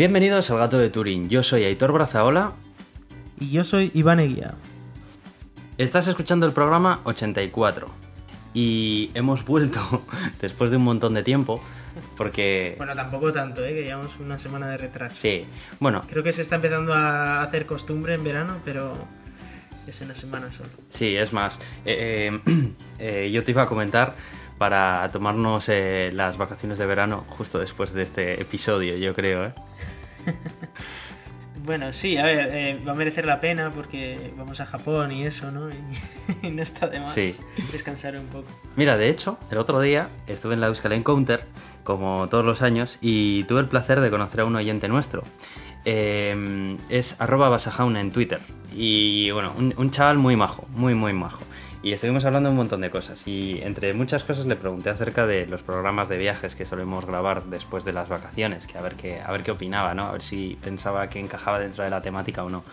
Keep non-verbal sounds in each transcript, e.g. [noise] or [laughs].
Bienvenidos al Gato de Turín. Yo soy Aitor Brazaola. Y yo soy Iván Eguía. Estás escuchando el programa 84. Y hemos vuelto [laughs] después de un montón de tiempo. Porque. Bueno, tampoco tanto, ¿eh? que llevamos una semana de retraso. Sí, bueno. Creo que se está empezando a hacer costumbre en verano, pero es una semana solo. Sí, es más. eh, eh, [clears throat] eh, yo te iba a comentar para tomarnos eh, las vacaciones de verano justo después de este episodio, yo creo. [laughs] Bueno, sí, a ver, eh, va a merecer la pena porque vamos a Japón y eso, ¿no? Y, [laughs] y no está de más Sí. descansar un poco. Mira, de hecho, el otro día estuve en la Euskal Encounter, como todos los años, y tuve el placer de conocer a un oyente nuestro. Eh, es arroba basajauna en Twitter. Y bueno, un, un chaval muy majo, muy, muy majo. Y estuvimos hablando un montón de cosas. Y entre muchas cosas le pregunté acerca de los programas de viajes que solemos grabar después de las vacaciones, que a ver qué, a ver qué opinaba, ¿no? A ver si pensaba que encajaba dentro de la temática o no.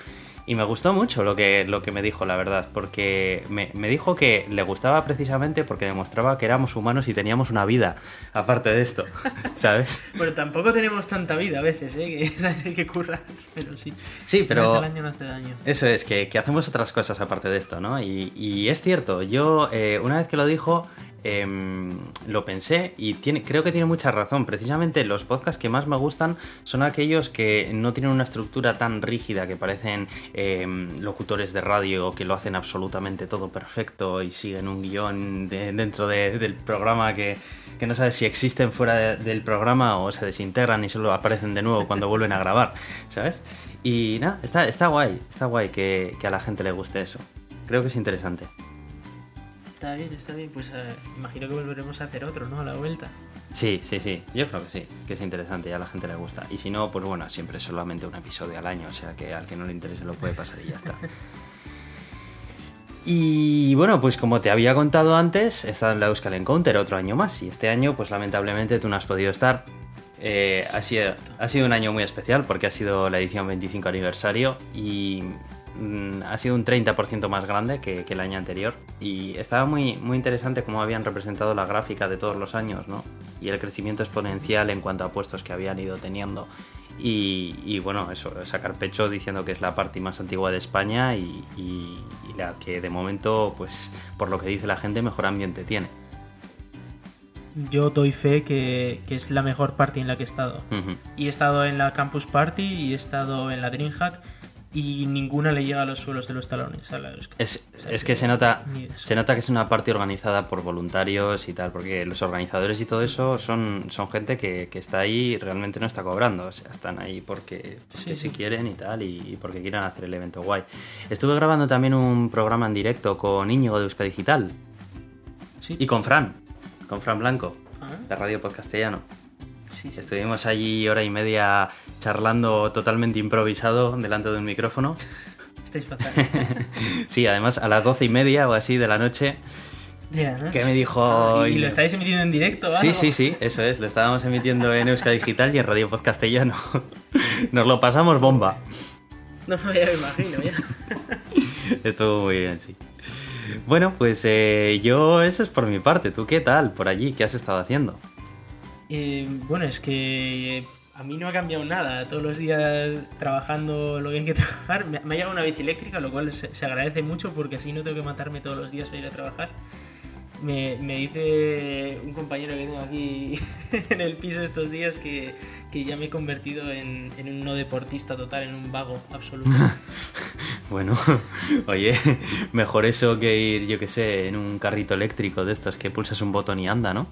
Y me gustó mucho lo que, lo que me dijo, la verdad, porque me, me dijo que le gustaba precisamente porque demostraba que éramos humanos y teníamos una vida, aparte de esto, [laughs] ¿sabes? Bueno, tampoco tenemos tanta vida a veces, ¿eh? Que [laughs] que currar, pero sí. Sí, pero... Año no hace daño. Eso es, que, que hacemos otras cosas aparte de esto, ¿no? Y, y es cierto, yo eh, una vez que lo dijo, em, lo pensé y creo que tiene mucha razón. Precisamente los podcasts que más me gustan son aquellos que no tienen una estructura tan rígida, que parecen em, locutores de radio que lo hacen absolutamente todo perfecto y siguen un guion de- dentro de- del programa que, que no sabes si existen fuera de- del programa o se desintegran y solo aparecen de nuevo cuando vuelven a grabar, ¿sabes? Y nada, está, está guay, está guay que, que a la gente le guste eso. Creo que es interesante. Está bien, está bien. Pues eh, imagino que volveremos a hacer otro, ¿no? A la vuelta. Sí, sí, sí, yo creo que sí, que es interesante y a la gente le gusta. Y si no, pues bueno, siempre es solamente un episodio al año, o sea que al que no le interese lo puede pasar y ya está. [laughs] Y bueno, pues como te había contado antes, he estado en la Euskal Encounter otro año más y este año pues lamentablemente tú no has podido estar. Eh, ha, sido, ha sido un año muy especial porque ha sido la edición 25 aniversario y ha sido un 30% más grande que, que el año anterior y estaba muy, muy interesante cómo habían representado la gráfica de todos los años ¿no? y el crecimiento exponencial en cuanto a puestos que habían ido teniendo y, y, bueno, eso, sacar pecho diciendo que es la parte más antigua de España y, y- y la que de momento, pues por lo que dice la gente, mejor ambiente tiene. Yo doy fe que, que es la mejor party en la que he estado. Ujú. Y he estado en la Campus Party y he estado en la Dreamhack y ninguna le llega a los suelos de los talones a la Euskal. Es, O sea es que se nota, de se nota que es una parte organizada por voluntarios y tal, porque los organizadores y todo eso son, son gente que, que está ahí y realmente no está cobrando, o sea, están ahí porque, Sí, porque sí. si quieren y tal, y, porque quieran hacer el evento guay. Estuve grabando también un programa en directo con Íñigo de Euska Digital Sí. y con Fran, con Fran Blanco, Ah, de Radio Podcastellano. Sí, sí. Estuvimos allí hora y media charlando totalmente improvisado delante de un micrófono. Estáis fatal. [laughs] Sí, además a las doce y media o así de la noche que me dijo... Ah, ¿Y lo estáis emitiendo en directo? Sí, algo? sí, sí, eso es. Lo estábamos emitiendo en Euska Digital y en Radio Pod Castellano. [laughs] Nos lo pasamos bomba. No ya me imagino, ya. [laughs] Estuvo muy bien, sí. Bueno, pues eh, yo eso es por mi parte. ¿Tú qué tal por allí? ¿Qué has estado haciendo? Eh, bueno, es que a mí no ha cambiado nada. Todos los días trabajando lo que hay que [laughs] trabajar. Me, me ha llegado una bici eléctrica, lo cual se, se agradece mucho porque así no tengo que matarme todos los días para ir a trabajar. Me, me dice un compañero que tengo aquí [laughs] en el piso estos días que, que ya me he convertido en, en un no deportista total, en un vago absoluto. [laughs] Bueno, oye, mejor eso que ir, yo qué sé, en un carrito eléctrico de estos que pulsas un botón y anda, ¿no?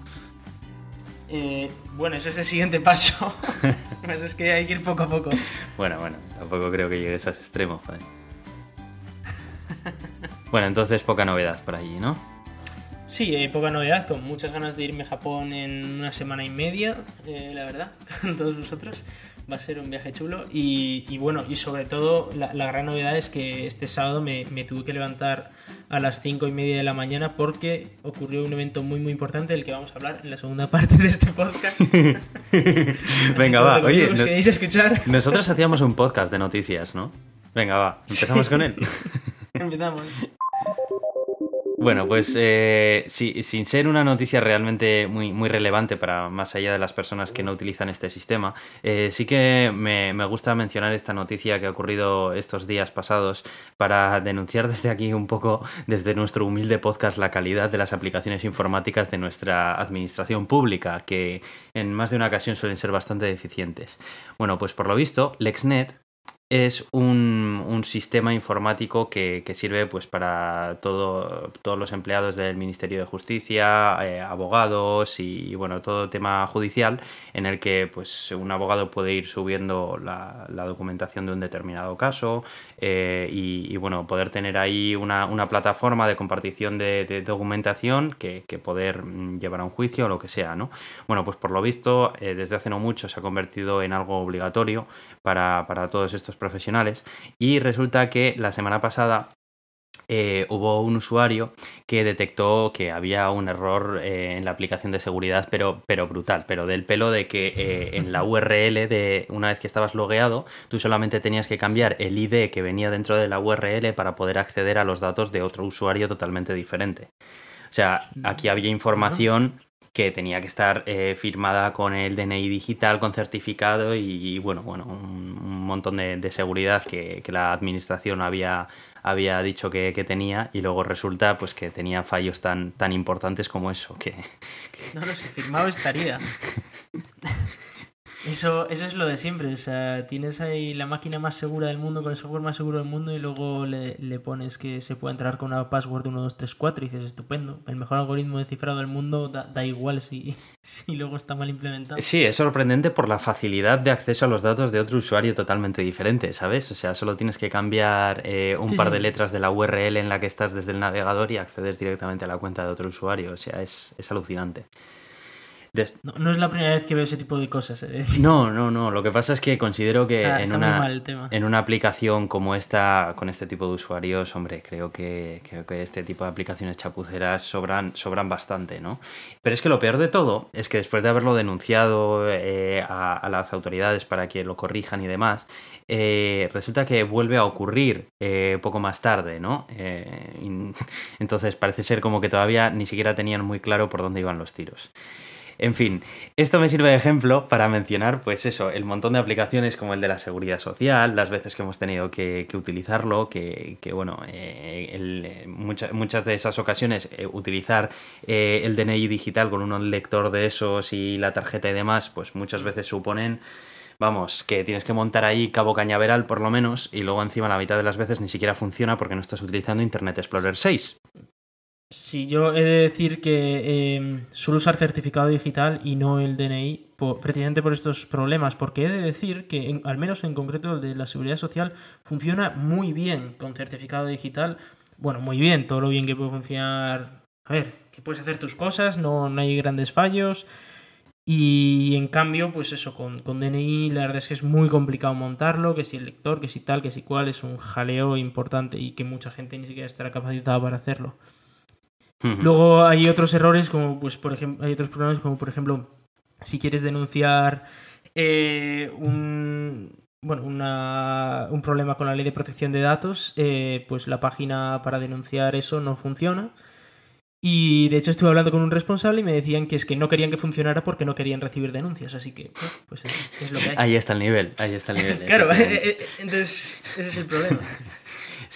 Eh, bueno, ese es el siguiente paso. [laughs] Eso es que hay que ir poco a poco. Bueno, bueno, tampoco creo que llegues a ese extremo. Bueno, entonces poca novedad por allí, ¿no? Sí, eh, poca novedad, con muchas ganas de irme a Japón en una semana y media, eh, la verdad, [laughs] con todos vosotros. Va a ser un viaje chulo. Y, y bueno, y sobre todo, la, la gran novedad es que este sábado me, me tuve que levantar a las cinco y media de la mañana porque ocurrió un evento muy, muy importante del que vamos a hablar en la segunda [laughs] parte de este podcast. [laughs] Venga, va, oye, queréis escuchar. [laughs] nosotros hacíamos un podcast de noticias, ¿no? Venga, va, empezamos con él. Empezamos. Bueno, pues eh, sin ser una noticia realmente muy, muy relevante para más allá de las personas que no utilizan este sistema, eh, sí que me, gusta mencionar esta noticia que ha ocurrido estos días pasados para denunciar desde aquí un poco, desde nuestro humilde podcast, la calidad de las aplicaciones informáticas de nuestra administración pública, que en más de una ocasión suelen ser bastante deficientes. Bueno, pues por lo visto, LexNet es un, sistema informático que, sirve pues para todo, todos los empleados del Ministerio de Justicia, eh, abogados y, bueno, todo tema judicial en el que pues un abogado puede ir subiendo la, documentación de un determinado caso eh, y, bueno, poder tener ahí una, plataforma de compartición de, documentación que, poder mm, llevar a un juicio o lo que sea, ¿no? Bueno, pues por lo visto eh, desde hace no mucho se ha convertido en algo obligatorio para, para todos estos profesionales. Y resulta que la semana pasada eh, hubo un usuario que detectó que había un error eh, en la aplicación de seguridad, pero, pero brutal, pero del pelo de que eh, en la [laughs] URL de una vez que estabas logueado, tú solamente tenías que cambiar el ID que venía dentro de la URL para poder acceder a los datos de otro usuario totalmente diferente. O sea, aquí había información que tenía que estar eh, firmada con el DNI digital, con certificado y, bueno, bueno, un, montón de, seguridad que, la administración había, había dicho que, tenía y luego resulta pues que tenía fallos tan, tan importantes como eso. Que, No, no, si firmado estaría. [laughs] Eso, eso es lo de siempre, o sea, tienes ahí la máquina más segura del mundo con el software más seguro del mundo y luego le, pones que se puede entrar con una password 1234 y dices, estupendo, el mejor algoritmo de cifrado del mundo da, igual si, [laughs] si luego está mal implementado. Sí, es sorprendente por la facilidad de acceso a los datos de otro usuario totalmente diferente, ¿sabes? O sea, solo tienes que cambiar eh, un par de letras de la URL en la que estás desde el navegador y accedes directamente a la cuenta de otro usuario, o sea, es, es alucinante. No, es la primera vez que veo ese tipo de cosas. ¿eh? [laughs] No, no, no. Lo que pasa es que considero que ah, en, una, en una aplicación como esta, con este tipo de usuarios, hombre, creo que, creo que este tipo de aplicaciones chapuceras sobran, sobran bastante, ¿no? Pero es que lo peor de todo es que después de haberlo denunciado eh, a, las autoridades para que lo corrijan y demás, eh, resulta que vuelve a ocurrir poco más tarde, ¿no? [laughs] entonces parece ser como que todavía ni siquiera tenían muy claro por dónde iban los tiros. En fin, esto me sirve de ejemplo para mencionar, pues eso, el montón de aplicaciones como el de la seguridad social, las veces que hemos tenido que, utilizarlo, que, bueno, eh, eh, muchas de esas ocasiones eh, utilizar el DNI digital con un lector de esos y la tarjeta y demás, pues muchas veces suponen vamos, que tienes que montar ahí cabo cañaveral por lo menos y luego encima la mitad de las veces ni siquiera funciona porque no estás utilizando Internet Explorer 6. Sí, yo he de decir que eh, suelo usar certificado digital y no el DNI precisamente por estos problemas, porque he de decir que al menos en concreto el de la seguridad social funciona muy bien con certificado digital. Bueno, muy bien, todo lo bien que puede funcionar. A ver, que puedes hacer tus cosas, no, no hay grandes fallos. Y en cambio, pues eso, con, con, DNI la verdad es que es muy complicado montarlo, que si el lector, que si tal, que si cual, es un jaleo importante y que mucha gente ni siquiera estará capacitada para hacerlo. Luego hay otros errores, como pues por ejemplo, hay otros problemas como por ejemplo, si quieres denunciar eh, un bueno, un problema con la ley de protección de datos, eh, pues la página para denunciar eso no funciona. Y de hecho estuve hablando con un responsable y me decían que es que no querían que funcionara porque no querían recibir denuncias, así que pues es, lo que hay. Ahí está el nivel, ahí está el nivel. [laughs] claro, [laughs] entonces ese es el problema. [laughs]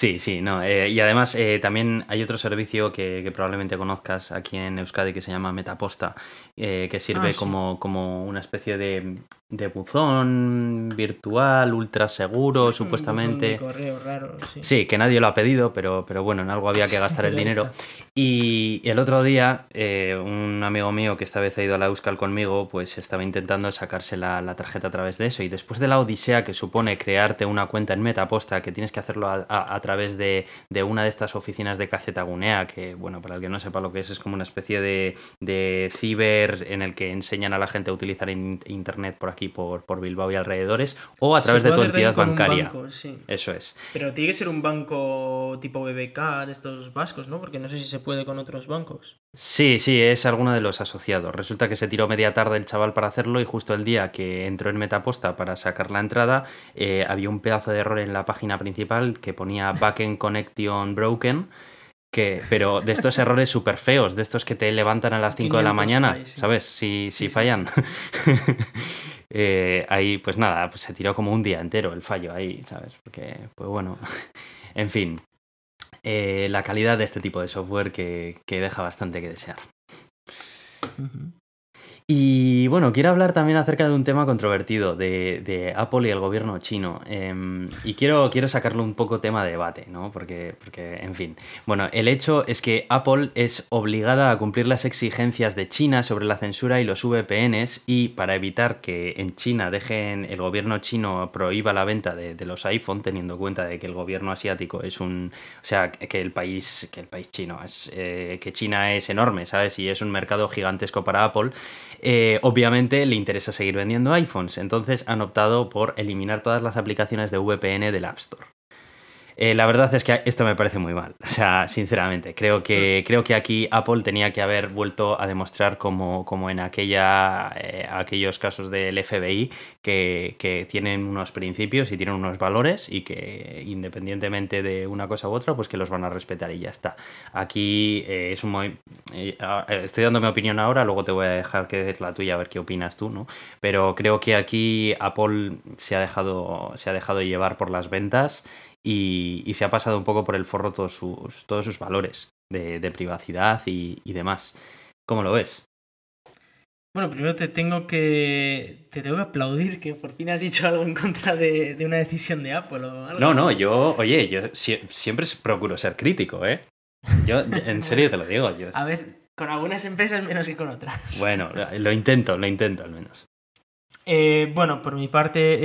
Sí, sí, no. Eh, y además eh, también hay otro servicio que, probablemente conozcas aquí en Euskadi que se llama Metaposta, eh, que sirve ah, como, como una especie de, de buzón virtual, ultra seguro, supuestamente. correo raro, sí. que nadie lo ha pedido, pero, pero bueno, en algo había que gastar el dinero. Y el otro día, eh, un amigo mío que esta vez ha ido a la Euskal conmigo, pues estaba intentando sacarse la, tarjeta a través de eso. Y después de la odisea que supone crearte una cuenta en Metaposta, que tienes que hacerlo a, través de, una de estas oficinas de Cacetagunea, que, bueno, para el que no sepa lo que es, es como una especie de, de ciber en el que enseñan a la gente a utilizar internet por aquí por, por Bilbao y alrededores, o a través de tu entidad bancaria. Eso es. Pero tiene que ser un banco tipo BBK de estos vascos, ¿no? Porque no sé si se puede con otros bancos. Sí, sí, es alguno de los asociados. Resulta que se tiró media tarde el chaval para hacerlo y justo el día que entró en Metaposta para sacar la entrada, eh, había un pedazo de error en la página principal que ponía Backend Connection Broken Que, pero de estos [laughs] errores súper feos, de estos que te levantan a las 5 de la 500 mañana, sí. ¿sabes? Si, si Sí, sí, fallan. [laughs] Eh, ahí, pues nada, pues se tiró como un día entero el fallo ahí, ¿sabes? Porque, pues bueno, [laughs] en fin, eh, la calidad de este tipo de software que, que deja bastante que desear. Y bueno, quiero hablar también acerca de un tema controvertido de, Apple y el gobierno chino. Em, y quiero, quiero sacarlo un poco tema de debate, ¿no? Porque, porque, en fin. Bueno, el hecho es que Apple es obligada a cumplir las exigencias de China sobre la censura y los VPNs y para evitar que en China dejen, el gobierno chino prohíba la venta de, de los iPhone, teniendo en cuenta de que el gobierno asiático es un... O sea, que el país, que el país chino es... eh, que China es enorme, ¿sabes? Y es un mercado gigantesco para Apple eh, obviamente le interesa seguir vendiendo iPhones, entonces han optado por eliminar todas las aplicaciones de VPN del App Store. Eh, la verdad es que esto me parece muy mal. [laughs] O sea, sinceramente, creo que, creo que aquí Apple tenía que haber vuelto a demostrar como, como en aquella, eh, aquellos casos del FBI que, que tienen unos principios y tienen unos valores y que independientemente de una cosa u otra, pues que los van a respetar y ya está. Aquí eh, es un eh, estoy dando mi opinión ahora, luego te voy a dejar que des la tuya a ver qué opinas tú, ¿no? Pero creo que aquí Apple se ha dejado, se ha dejado llevar por las ventas y, y se ha pasado un poco por el forro todos sus, todos sus valores de, de privacidad y, y demás. ¿Cómo lo ves? Bueno, primero te tengo que. Te tengo que aplaudir que por fin has dicho algo en contra de, de una decisión de Apple o algo. No, no, yo, oye, yo sie- siempre procuro ser crítico, ¿eh? Yo, [laughs] en serio te lo digo. Yo, A ver, con algunas empresas menos que con otras. bueno, lo intento, lo intento al menos. Eh, bueno, por mi parte,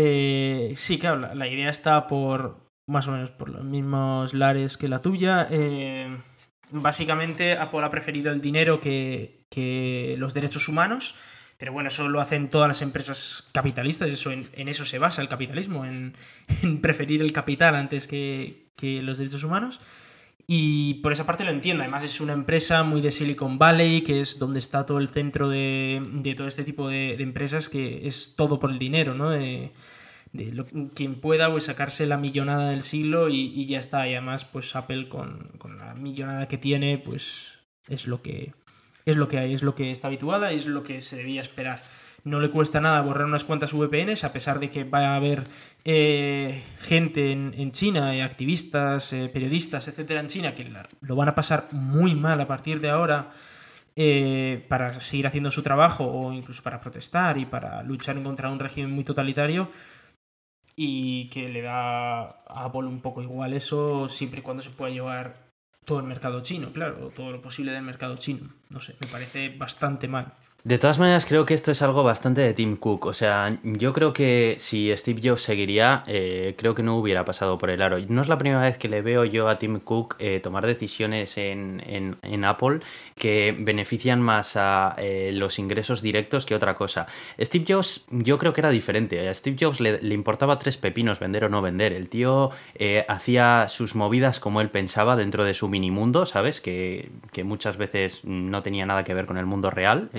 eh, sí, claro, la, la idea está por más o menos por los mismos lares que la tuya. Eh, básicamente, Apple ha preferido el dinero que, que los derechos humanos. Pero bueno, eso lo hacen todas las empresas capitalistas, eso en, eso se basa el capitalismo, en, [laughs] en preferir el capital antes que, que los derechos humanos. Y por esa parte lo entiendo. Además, es una empresa muy de Silicon Valley, que es donde está todo el centro de, de todo este tipo de, de empresas, que es todo por el dinero, ¿no? De, de quien pueda pues sacarse la millonada del siglo y, ya está. Y además, pues Apple con, con la millonada que tiene, pues es lo que es lo que hay, es lo que está habituada y es lo que se debía esperar. No le cuesta nada borrar unas cuantas VPNs, a pesar de que va a haber eh, gente en, China, eh, activistas, eh, periodistas, etcétera, en China, que lo van a pasar muy mal a partir de ahora eh, para seguir haciendo su trabajo o incluso para protestar y para luchar contra un régimen muy totalitario y que le da a Apple un poco igual eso siempre y cuando se pueda llevar todo el mercado chino, claro, todo lo posible del mercado chino. No sé, me parece bastante mal. De todas maneras, creo que esto es algo bastante de Tim Cook. O sea, yo creo que si Steve Jobs seguiría, eh, creo que no hubiera pasado por el aro. No es la primera vez que le veo yo a Tim Cook eh, tomar decisiones en, en- Apple que benefician más a eh, los ingresos directos que otra cosa. Steve Jobs, yo creo que era diferente. A Steve Jobs le, importaba tres pepinos vender o no vender. El tío hacía sus movidas como él pensaba dentro de su mini mundo, ¿sabes? Que, que muchas veces no tenía nada que ver con el mundo real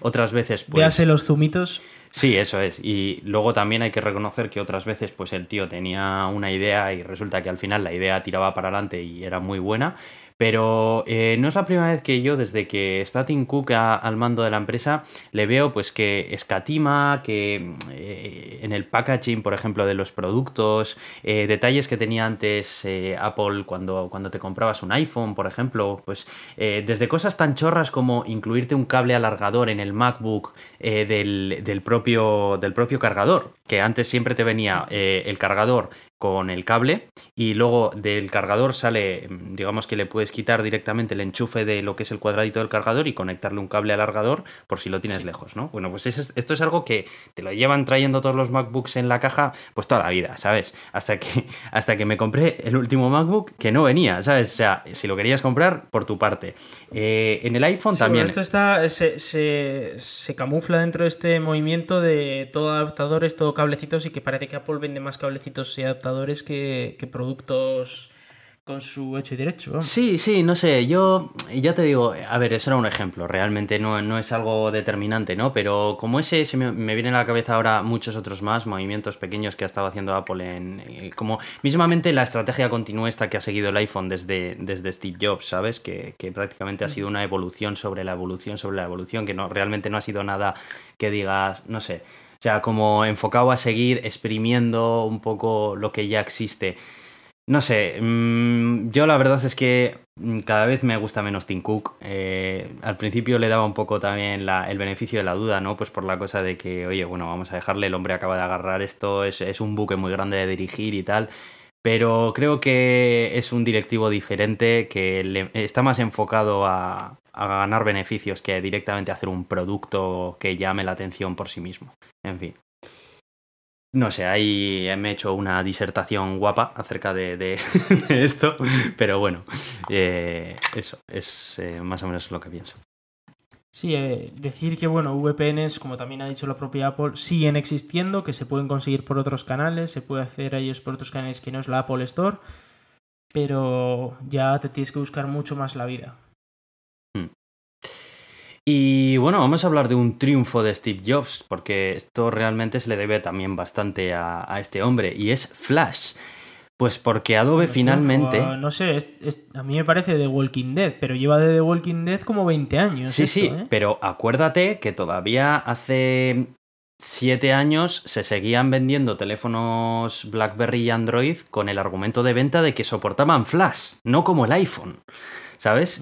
otras veces pues... Véase los zumitos. Sí, eso es. Y luego también hay que reconocer que otras veces pues el tío tenía una idea y resulta que al final la idea tiraba para adelante y era muy buena. Pero eh, no es la primera vez que yo, desde que está Tim Cook a- al mando de la empresa, le veo pues que escatima, que eh, en el packaging, por ejemplo, de los productos, eh, detalles que tenía antes Apple cuando, cuando te comprabas un iPhone, por ejemplo, pues desde cosas tan chorras como incluirte un cable alargador en el MacBook del, del propio, del propio cargador, que antes siempre te venía el cargador con el cable y luego del cargador sale, mm, digamos que le puedes quitar directamente el enchufe de lo que es el cuadradito del cargador y conectarle un cable alargador por si lo tienes lejos, ¿no? Bueno, pues es- esto es algo que te lo llevan trayendo todos los MacBooks en la caja pues toda la vida, ¿sabes? Hasta que, [laughs] hasta que me compré el último MacBook que no venía, ¿sabes? O sea, si lo querías comprar, por tu parte. Eh, en el iPhone Sí, también... bueno, esto está, se, se- se camufla dentro de este movimiento de todo adaptadores, todo cablecitos y que parece que Apple vende más cablecitos y adaptadores que, que productos con su hecho y derecho. Sí, sí, no sé, yo ya te digo, a ver, eso era un ejemplo, realmente no, no es algo determinante, ¿no? Pero como ese, se me, me viene a la cabeza ahora muchos otros más, movimientos pequeños que ha estado haciendo Apple en... eh, Como mismamente la estrategia continuista que ha seguido el iPhone desde, desde Steve Jobs, ¿sabes? Que, que prácticamente ha sido una evolución sobre la evolución sobre la evolución, que no realmente no ha sido nada que digas, no sé, o sea, como enfocado a seguir exprimiendo un poco lo que ya existe. No sé, mm, yo la verdad es que mm, cada vez me gusta menos Tim Cook. Eh, al principio le daba un poco también el beneficio de la duda, ¿no? Pues por la cosa de que, oye, bueno, vamos a dejarle, el hombre acaba de agarrar esto, es, es un buque muy grande de dirigir y tal. Pero creo que es un directivo diferente que está más enfocado a, ganar beneficios que directamente hacer un producto que llame la atención por sí mismo. En fin. No sé, ahí me he hecho una disertación guapa acerca de [laughs] esto, pero bueno, eh, eso es eh, más o menos lo que pienso. Sí, eh, decir que, bueno, VPNs, como también ha dicho la propia Apple, siguen existiendo, que se pueden conseguir por otros canales, se puede hacer a ellos por otros canales que no es la Apple Store, pero ya te tienes que buscar mucho más la vida. Y bueno, vamos a hablar de un triunfo de Steve Jobs, porque esto realmente se le debe también bastante a, a este hombre, y es Flash. Pues porque Adobe Bueno, finalmente... triunfo, no sé, es- es- a mí me parece The Walking Dead, pero lleva de The Walking Dead como 20 años. Sí, esto, sí, ¿eh? pero acuérdate que todavía hace siete años se seguían vendiendo teléfonos BlackBerry y Android con el argumento de venta de que soportaban Flash, no como el iPhone, ¿sabes?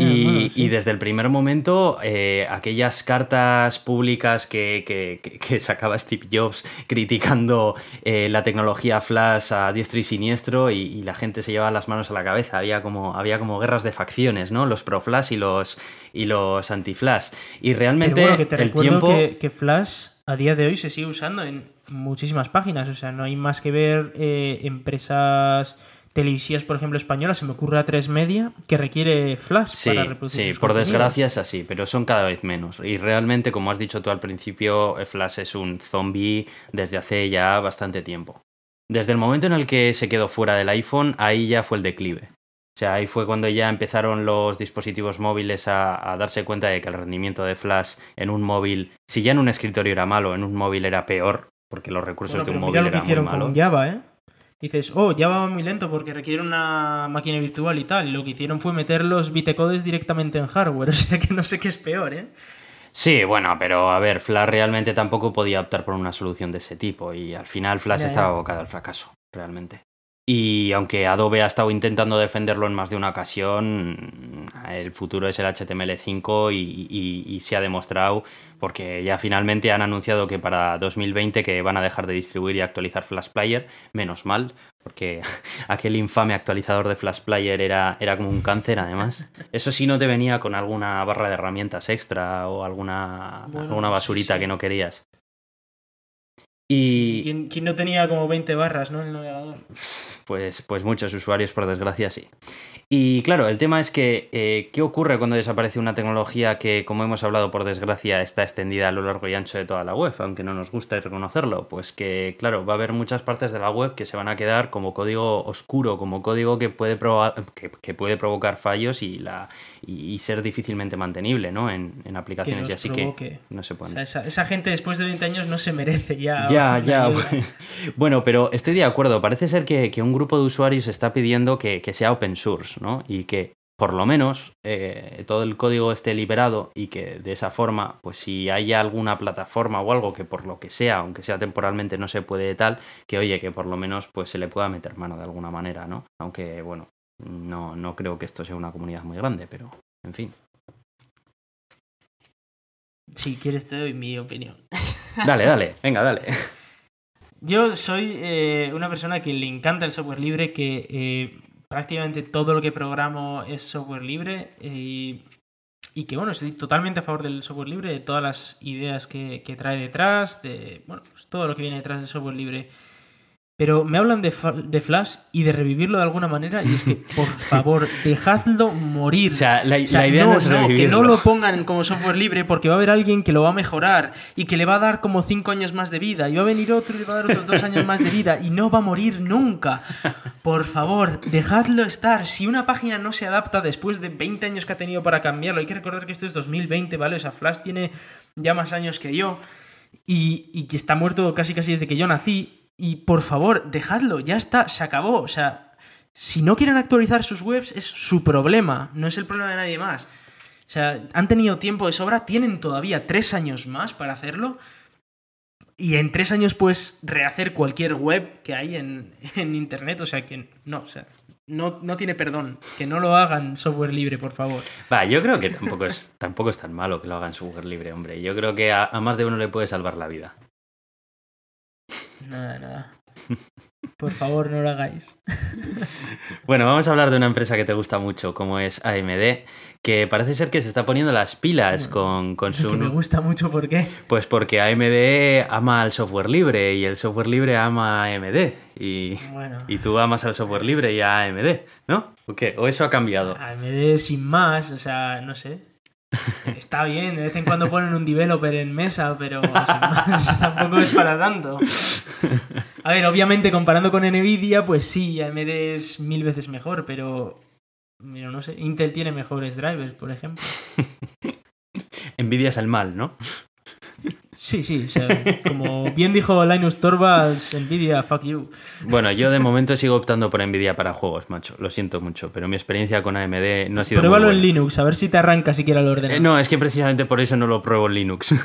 Y, bueno, sí. y desde el primer momento, eh, aquellas cartas públicas que, que- que- que sacaba Steve Jobs criticando eh, la tecnología Flash a diestro y siniestro y, y la gente se llevaba las manos a la cabeza. Había como, había como guerras de facciones, ¿no? Los pro Flash y los, y los anti Flash. Y realmente Pero bueno, que te el tiempo... que Flash a día de hoy se sigue usando en muchísimas páginas. O sea, no hay más que ver eh, empresas televisivas, por ejemplo, españolas. Se me ocurre a 3 Media que requiere Flash Sí, para reproducir sí, sus por contenidos. desgracia es así, pero son cada vez menos. Y realmente, como has dicho tú al principio, Flash es un zombie desde hace ya bastante tiempo. Desde el momento en el que se quedó fuera del iPhone, ahí ya fue el declive. O sea, ahí fue cuando ya empezaron los dispositivos móviles a, a darse cuenta de que el rendimiento de Flash en un móvil, si ya en un escritorio era malo, en un móvil era peor, porque los recursos Bueno, de un mira móvil lo que eran muy hicieron malos. con Java, ¿eh? Dices, oh, Java va muy lento porque requiere una máquina virtual y tal. Y lo que hicieron fue meter los bytecodes directamente en hardware. [laughs] O sea que no sé qué es peor, ¿eh? Sí, bueno, pero a ver, Flash realmente tampoco podía optar por una solución de ese tipo y al final Flash Ya, ya. estaba abocado al fracaso, realmente. Y aunque Adobe ha estado intentando defenderlo en más de una ocasión, el futuro es el HTML5 y, y- y se ha demostrado porque ya finalmente han anunciado que para 2020 que van a dejar de distribuir y actualizar Flash Player, menos mal, porque [laughs] aquel infame actualizador de Flash Player era, era como un cáncer además. Eso sí no te venía con alguna barra de herramientas extra o alguna, Bueno, alguna basurita sí. que no querías. Y sí, ¿Quién, quién no tenía como 20 barras, ¿no? En el navegador. [laughs] pues, pues muchos usuarios, por desgracia, sí. Y claro, el tema es que, eh, ¿qué ocurre cuando desaparece una tecnología que, como hemos hablado, por desgracia, está extendida a lo largo y ancho de toda la web, aunque no nos guste reconocerlo? Pues que, claro, va a haber muchas partes de la web que se van a quedar como código oscuro, como código que puede, que, que puede provocar fallos y, la, y, y ser difícilmente mantenible, ¿no? En, en aplicaciones y así provoque. que no se O pueden. sea, esa, esa gente después de 20 años no se merece ya. Ya, ya. ayuda. [laughs] Bueno, pero estoy de acuerdo. Parece ser que, que un grupo de usuarios está pidiendo que, que sea open source, ¿no? Y que por lo menos eh, todo el código esté liberado y que de esa forma, pues si hay alguna plataforma o algo que por lo que sea, aunque sea temporalmente, no se puede tal, que oye, que por lo menos pues se le pueda meter mano de alguna manera, ¿no? Aunque, bueno, no, no creo que esto sea una comunidad muy grande, pero en fin. Si quieres te doy mi opinión. Dale, dale, venga, dale. Yo soy eh, una persona que le encanta el software libre, que eh, prácticamente todo lo que programo es software libre eh, y que bueno, estoy totalmente a favor del software libre, de todas las ideas que, que trae detrás, de bueno, pues todo lo que viene detrás del software libre. Pero me hablan de, de Flash y de revivirlo de alguna manera y es que, por [laughs] favor, dejadlo morir. O sea, la- la idea no es que no lo pongan como software libre porque va a haber alguien que lo va a mejorar y que le va a dar como 5 años más de vida y va a venir otro y le va a dar otros 2 años más de vida y no va a morir nunca. Por favor, dejadlo estar. Si una página no se adapta después de 20 años que ha tenido para cambiarlo, hay que recordar que esto es 2020, ¿vale? O sea, Flash tiene ya más años que yo y, y que está muerto casi casi desde que yo nací. Y por favor, dejadlo, ya está, se acabó. O sea, si no quieren actualizar sus webs es su problema, no es el problema de nadie más. O sea, han tenido tiempo de sobra, tienen todavía tres años más para hacerlo. Y en tres años puedes rehacer cualquier web que hay en, [laughs] en internet. O sea que no, o sea, no, no tiene perdón. Que no lo hagan software libre, por favor. Va, yo creo que tampoco es, tampoco es tan malo que lo hagan software libre, hombre. Yo creo que a, a más de uno le puede salvar la vida. Nada, nada. Por favor, no lo hagáis. [laughs] Bueno, vamos a hablar de una empresa que te gusta mucho, como es AMD, que parece ser que se está poniendo las pilas con, con Que su... me gusta mucho porque Pues porque AMD ama al software libre y el software libre ama a AMD. Y, Bueno. y tú amas al software libre y a AMD, ¿no? ¿O qué? ¿O eso ha cambiado? AMD sin más, o sea, no sé. Está bien, de vez en cuando ponen un developer en mesa, pero más, [laughs] tampoco es para tanto. A ver, obviamente comparando con Nvidia, pues sí, AMD es mil veces mejor, pero, pero no sé, Intel tiene mejores drivers, por ejemplo. [laughs] Envidias al mal, ¿no? Sí, sí, o sea, como bien dijo Linus Torvalds, Nvidia, fuck you. Bueno, yo de momento sigo optando por Nvidia para juegos, macho. Lo siento mucho, pero mi experiencia con AMD no ha sido muy Pruébalo en buena. Linux, a ver si te arranca siquiera el Eh, ordenador. no, es que precisamente por eso no lo pruebo en Linux.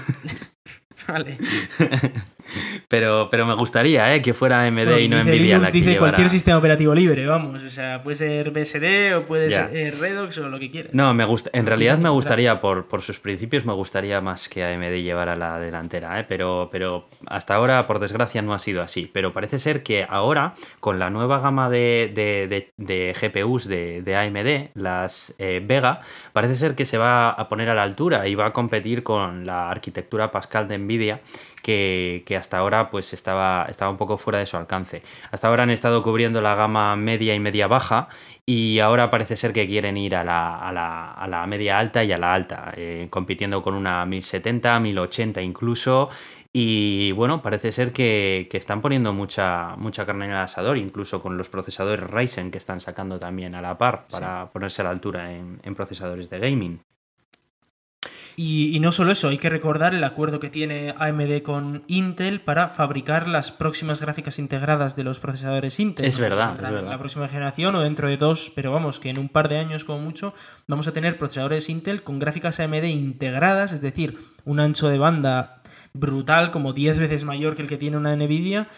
[laughs] Vale. [laughs] pero, pero me gustaría, ¿eh? Que fuera AMD y no dice Nvidia Linux, la que dice llevara- cualquier sistema operativo libre, vamos. O sea, puede ser BSD o puede ser Redux o lo que quieras. No, me gusta. En realidad me gustaría, por, por sus principios, me gustaría más que AMD llevara la delantera, ¿eh? pero, pero hasta ahora, por desgracia, no ha sido así. Pero parece ser que ahora, con la nueva gama de, de- de- de GPUs de, de AMD, las eh, Vega, parece ser que se va a poner a la altura y va a competir con la arquitectura Pascal de Nvidia. Que, que hasta ahora pues estaba, estaba un poco fuera de su alcance. Hasta ahora han estado cubriendo la gama media y media baja y ahora parece ser que quieren ir a la, a la- a la media alta y a la alta, eh, compitiendo con una 1070, 1080 incluso. Y bueno, parece ser que, que están poniendo mucha, mucha carne en el asador, incluso con los procesadores Ryzen que están sacando también a la par para ponerse a la altura en, en procesadores de gaming. Y, y no solo eso, hay que recordar el acuerdo que tiene AMD con Intel para fabricar las próximas gráficas integradas de los procesadores Intel. Es No verdad, es verdad. La próxima generación o dentro de dos, pero vamos, que en un par de años como mucho vamos a tener procesadores Intel con gráficas AMD integradas, es decir, un ancho de banda brutal, como 10 veces mayor que el que tiene una Nvidia.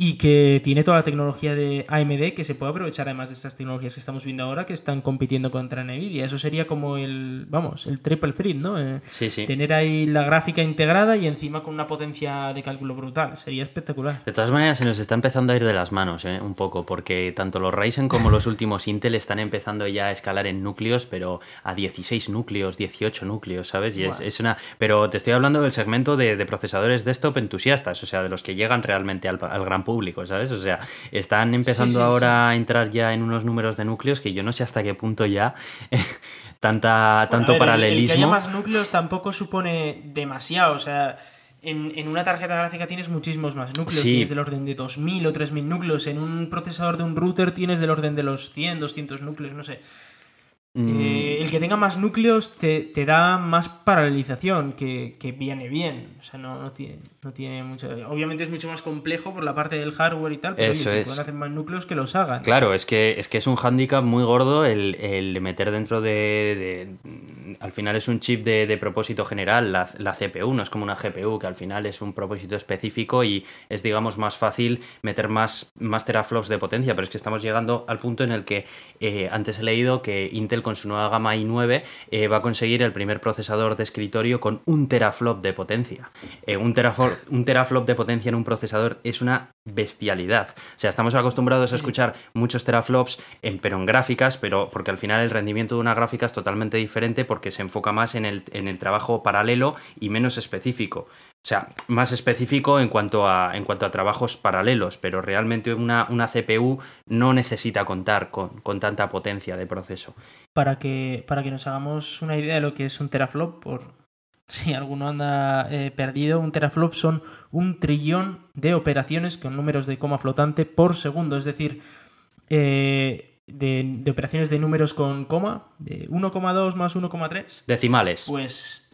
Y que tiene toda la tecnología de AMD que se puede aprovechar además de estas tecnologías que estamos viendo ahora que están compitiendo contra Nvidia. Eso sería como el, vamos, el triple threat, ¿no? Eh, Sí, sí. Tener ahí la gráfica integrada y encima con una potencia de cálculo brutal. Sería espectacular. De todas maneras, se nos está empezando a ir de las manos, ¿eh? un poco, porque tanto los Ryzen como los últimos Intel están empezando ya a escalar en núcleos, pero a 16 núcleos, 18 núcleos, ¿sabes? Y es, una. Pero te estoy hablando del segmento de, de procesadores desktop entusiastas, o sea, de los que llegan realmente al, al gran público, ¿sabes? O sea, están empezando sí, ahora a entrar ya en unos números de núcleos que yo no sé hasta qué punto ya [laughs] tanta, tanto ver, el- El, que haya paralelismo. más núcleos tampoco supone demasiado. O sea, en, en una tarjeta gráfica tienes muchísimos más núcleos. Sí. Tienes del orden de 2000 o 3000 núcleos. En un procesador de un router tienes del orden de los 100, 200 núcleos, no sé. Mm, Eh, el que tenga más núcleos te, te da más paralelización, que, que viene bien. O sea, no, no, tiene, no tiene mucho. Obviamente es mucho más complejo por la parte del hardware y tal, pero Eso oye, si pueden hacer más núcleos, que los hagan. Claro, es que es, que es un hándicap muy gordo el, el meter dentro de, de- Al final es un chip de, de propósito general, la, la CPU, no es como una GPU, que al final es un propósito específico y es, digamos, más fácil meter más, más teraflops de potencia, pero es que estamos llegando al punto en el que eh, antes he leído que Intel con su nueva gama i9 eh, va a conseguir el primer procesador de escritorio con un teraflop de potencia. Eh, un, teraflop, un teraflop de potencia en un procesador es una bestialidad. O sea, estamos acostumbrados a escuchar muchos teraflops, en, pero en gráficas, pero porque al final el rendimiento de una gráfica es totalmente diferente por porque se enfoca más en el, en el trabajo paralelo y menos específico. O sea, más específico en cuanto a, en cuanto a trabajos paralelos, pero realmente una, una CPU no necesita contar con, con, tanta potencia de proceso. Para que, para que nos hagamos una idea de lo que es un teraflop, por [laughs] si alguno anda eh, perdido, un teraflop son un trillón de operaciones con números de coma flotante por segundo, es decir, eh, de, de, operaciones de números con coma, de 1,2 más 1,3. Decimales. Pues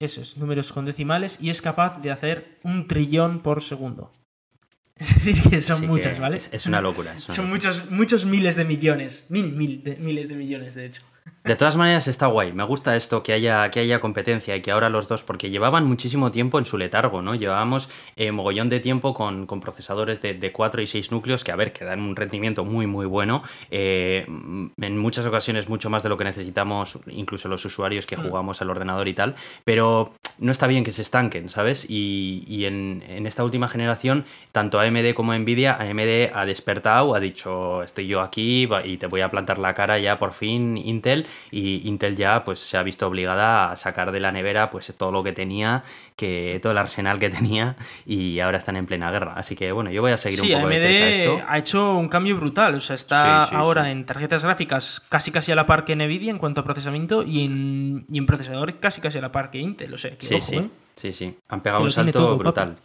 esos números con decimales y es capaz de hacer un trillón por segundo. [laughs] Es decir, que son Así muchas, que ¿vale? Es, una locura. es una Son muchos, muchos miles de millones. Mil, mil de, miles de millones, de hecho. De todas maneras está guay, me gusta esto, que haya, que haya competencia y que ahora los dos, porque llevaban muchísimo tiempo en su letargo, ¿no? Llevábamos eh, mogollón de tiempo con, con procesadores de, de 4 y 6 núcleos que, a ver, que dan un rendimiento muy, muy bueno, eh, en muchas ocasiones mucho más de lo que necesitamos, incluso los usuarios que jugamos al ordenador y tal, pero no está bien que se estanquen, ¿sabes? Y, y en, en, esta última generación, tanto AMD como Nvidia, AMD ha despertado, ha dicho, estoy yo aquí y te voy a plantar la cara ya por fin, Intel, y Intel ya pues se ha visto obligada a sacar de la nevera pues todo lo que tenía, que todo el arsenal que tenía y ahora están en plena guerra. Así que bueno, yo voy a seguir sí, un poco AMD de cerca esto. ha hecho un cambio brutal, o sea, está Sí, sí, ahora en tarjetas gráficas casi casi a la par que Nvidia en cuanto a procesamiento y en, y en procesadores casi casi a la par que Intel, o sea, que Sí, ojo, sí, ¿eh? sí, sí. Han pegado un salto todo, brutal.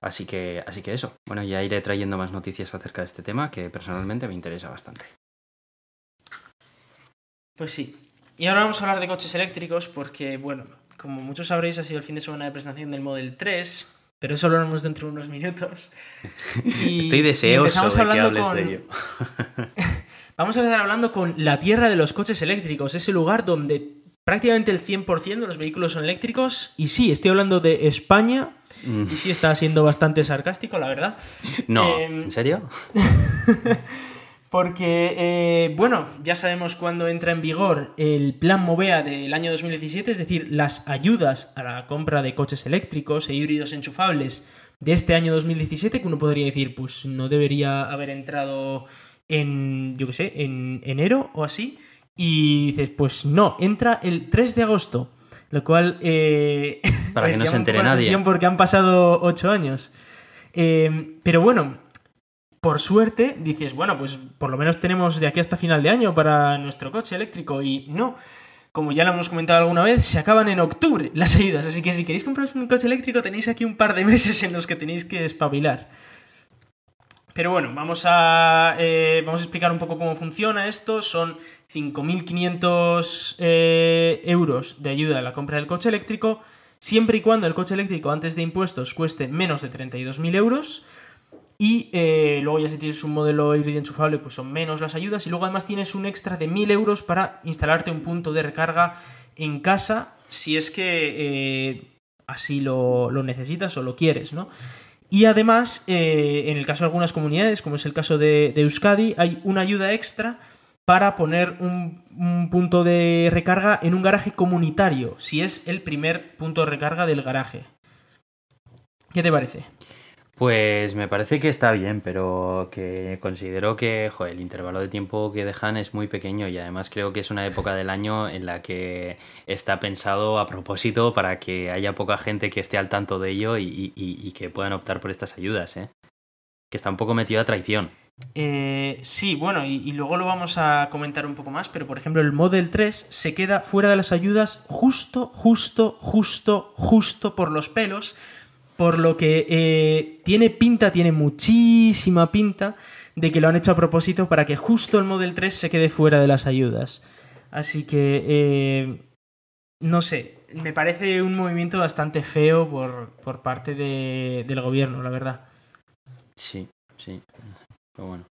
Así que, así que eso. Bueno, ya iré trayendo más noticias acerca de este tema que personalmente me interesa bastante. Pues sí. Y ahora vamos a hablar de coches eléctricos porque, bueno, como muchos sabréis, ha sido el fin de semana de presentación del Model 3, pero eso lo haremos dentro de unos minutos. [laughs] Y- Estoy deseoso de que hables con- de ello. [laughs] Vamos a empezar hablando con la tierra de los coches eléctricos, ese lugar donde prácticamente el 100% de los vehículos son eléctricos. Y sí, estoy hablando de España. Mm, Y sí está siendo bastante sarcástico, la verdad. No, Em, ¿en serio? [laughs] Porque, eh, bueno, ya sabemos cuándo entra en vigor el plan Movea del año 2017, es decir, las ayudas a la compra de coches eléctricos e híbridos enchufables de este año 2017, que uno podría decir, pues no debería haber entrado en, yo qué sé, en enero o así. Y dices, pues no, entra el 3 de agosto. Lo cual... eh, Para [laughs] que no se entere nadie. Porque han pasado 8 años. Eh, pero bueno, por suerte dices, bueno, pues por lo menos tenemos de aquí hasta final de año para nuestro coche eléctrico. Y no, como ya lo hemos comentado alguna vez, se acaban en octubre las ayudas. Así que si queréis compraros un coche eléctrico tenéis aquí un par de [laughs] meses en los que tenéis que espabilar. Pero bueno, vamos a, eh, vamos a explicar un poco cómo funciona esto. Son 5.500 eh, euros de ayuda a la compra del coche eléctrico, siempre y cuando el coche eléctrico antes de impuestos cueste menos de 32.000 euros. Y eh, luego ya si tienes un modelo híbrido enchufable, pues son menos las ayudas. Y luego además tienes un extra de 1.000 euros para instalarte un punto de recarga en casa, si es que eh, así lo, necesitas o lo quieres, ¿no? Y además, eh, en el caso de algunas comunidades, como es el caso de, de Euskadi, hay una ayuda extra para poner un, un, punto de recarga en un garaje comunitario, si es el primer punto de recarga del garaje. ¿Qué te parece? Pues me parece que está bien, pero que considero que el intervalo de tiempo que dejan es muy pequeño y además creo que es una época del año en la que está pensado a propósito para que haya poca gente que esté al tanto de ello y que puedan optar por estas ayudas, ¿eh? Que está un poco metido a traición. Eh, sí, bueno, y, y, luego lo vamos a comentar un poco más, pero por ejemplo el Model 3 se queda fuera de las ayudas justo, justo, justo, justo por los pelos, por lo que eh, tiene pinta, tiene muchísima pinta de que lo han hecho a propósito para que justo el Model 3 se quede fuera de las ayudas. Así que, eh, no sé, me parece un movimiento bastante feo por, por parte de, del gobierno, la verdad. Sí, sí. Pero bueno.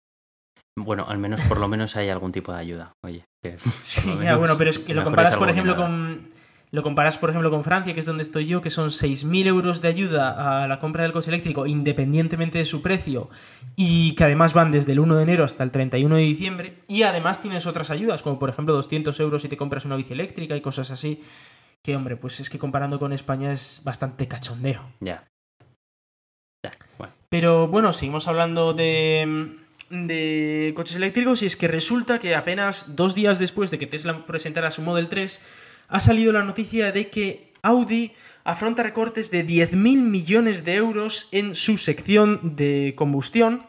Bueno, al menos por lo menos hay algún tipo de ayuda. Oye. Que sí, ya, bueno, pero es que lo comparas, por ejemplo, con. Lo comparas, por ejemplo, con Francia, que es donde estoy yo, que son 6.000 euros de ayuda a la compra del coche eléctrico, independientemente de su precio, y que además van desde el 1 de enero hasta el 31 de diciembre, y además tienes otras ayudas, como por ejemplo 200 euros si te compras una bici eléctrica y cosas así, que hombre, pues es que comparando con España es bastante cachondeo. Ya. Ya, bueno. Pero bueno, seguimos hablando de, de coches eléctricos y es que resulta que apenas dos días después de que Tesla presentara su Model 3, ha salido la noticia de que Audi afronta recortes de 10.000 millones de euros en su sección de combustión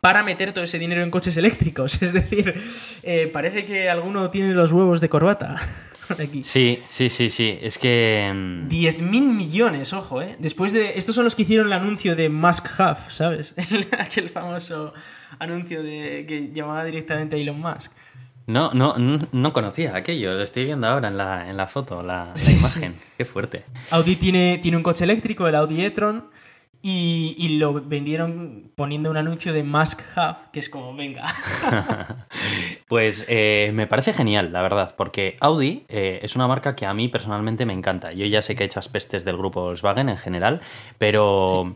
para meter todo ese dinero en coches eléctricos. [laughs] Es decir, eh, parece que alguno tiene los huevos de corbata. [laughs] Aquí. Sí, sí, sí, sí. Es que. 10.000 mm, millones, ojo, ¿eh? Después de. Estos son los que hicieron el anuncio de Musk Huff, ¿sabes? [laughs] Aquel famoso anuncio de que llamaba directamente a Elon Musk. No, no, no conocía aquello, lo estoy viendo ahora en la, en la foto, la, imagen. Qué fuerte. Audi tiene, tiene un coche eléctrico, el Audi e-tron, y, lo vendieron poniendo un anuncio de Musk Hub, que es como, venga. [laughs] [laughs] pues eh, me parece genial, la verdad, porque Audi eh, es una marca que a mí personalmente me encanta. Yo ya sé que he hecho pestes del grupo Volkswagen en general, pero...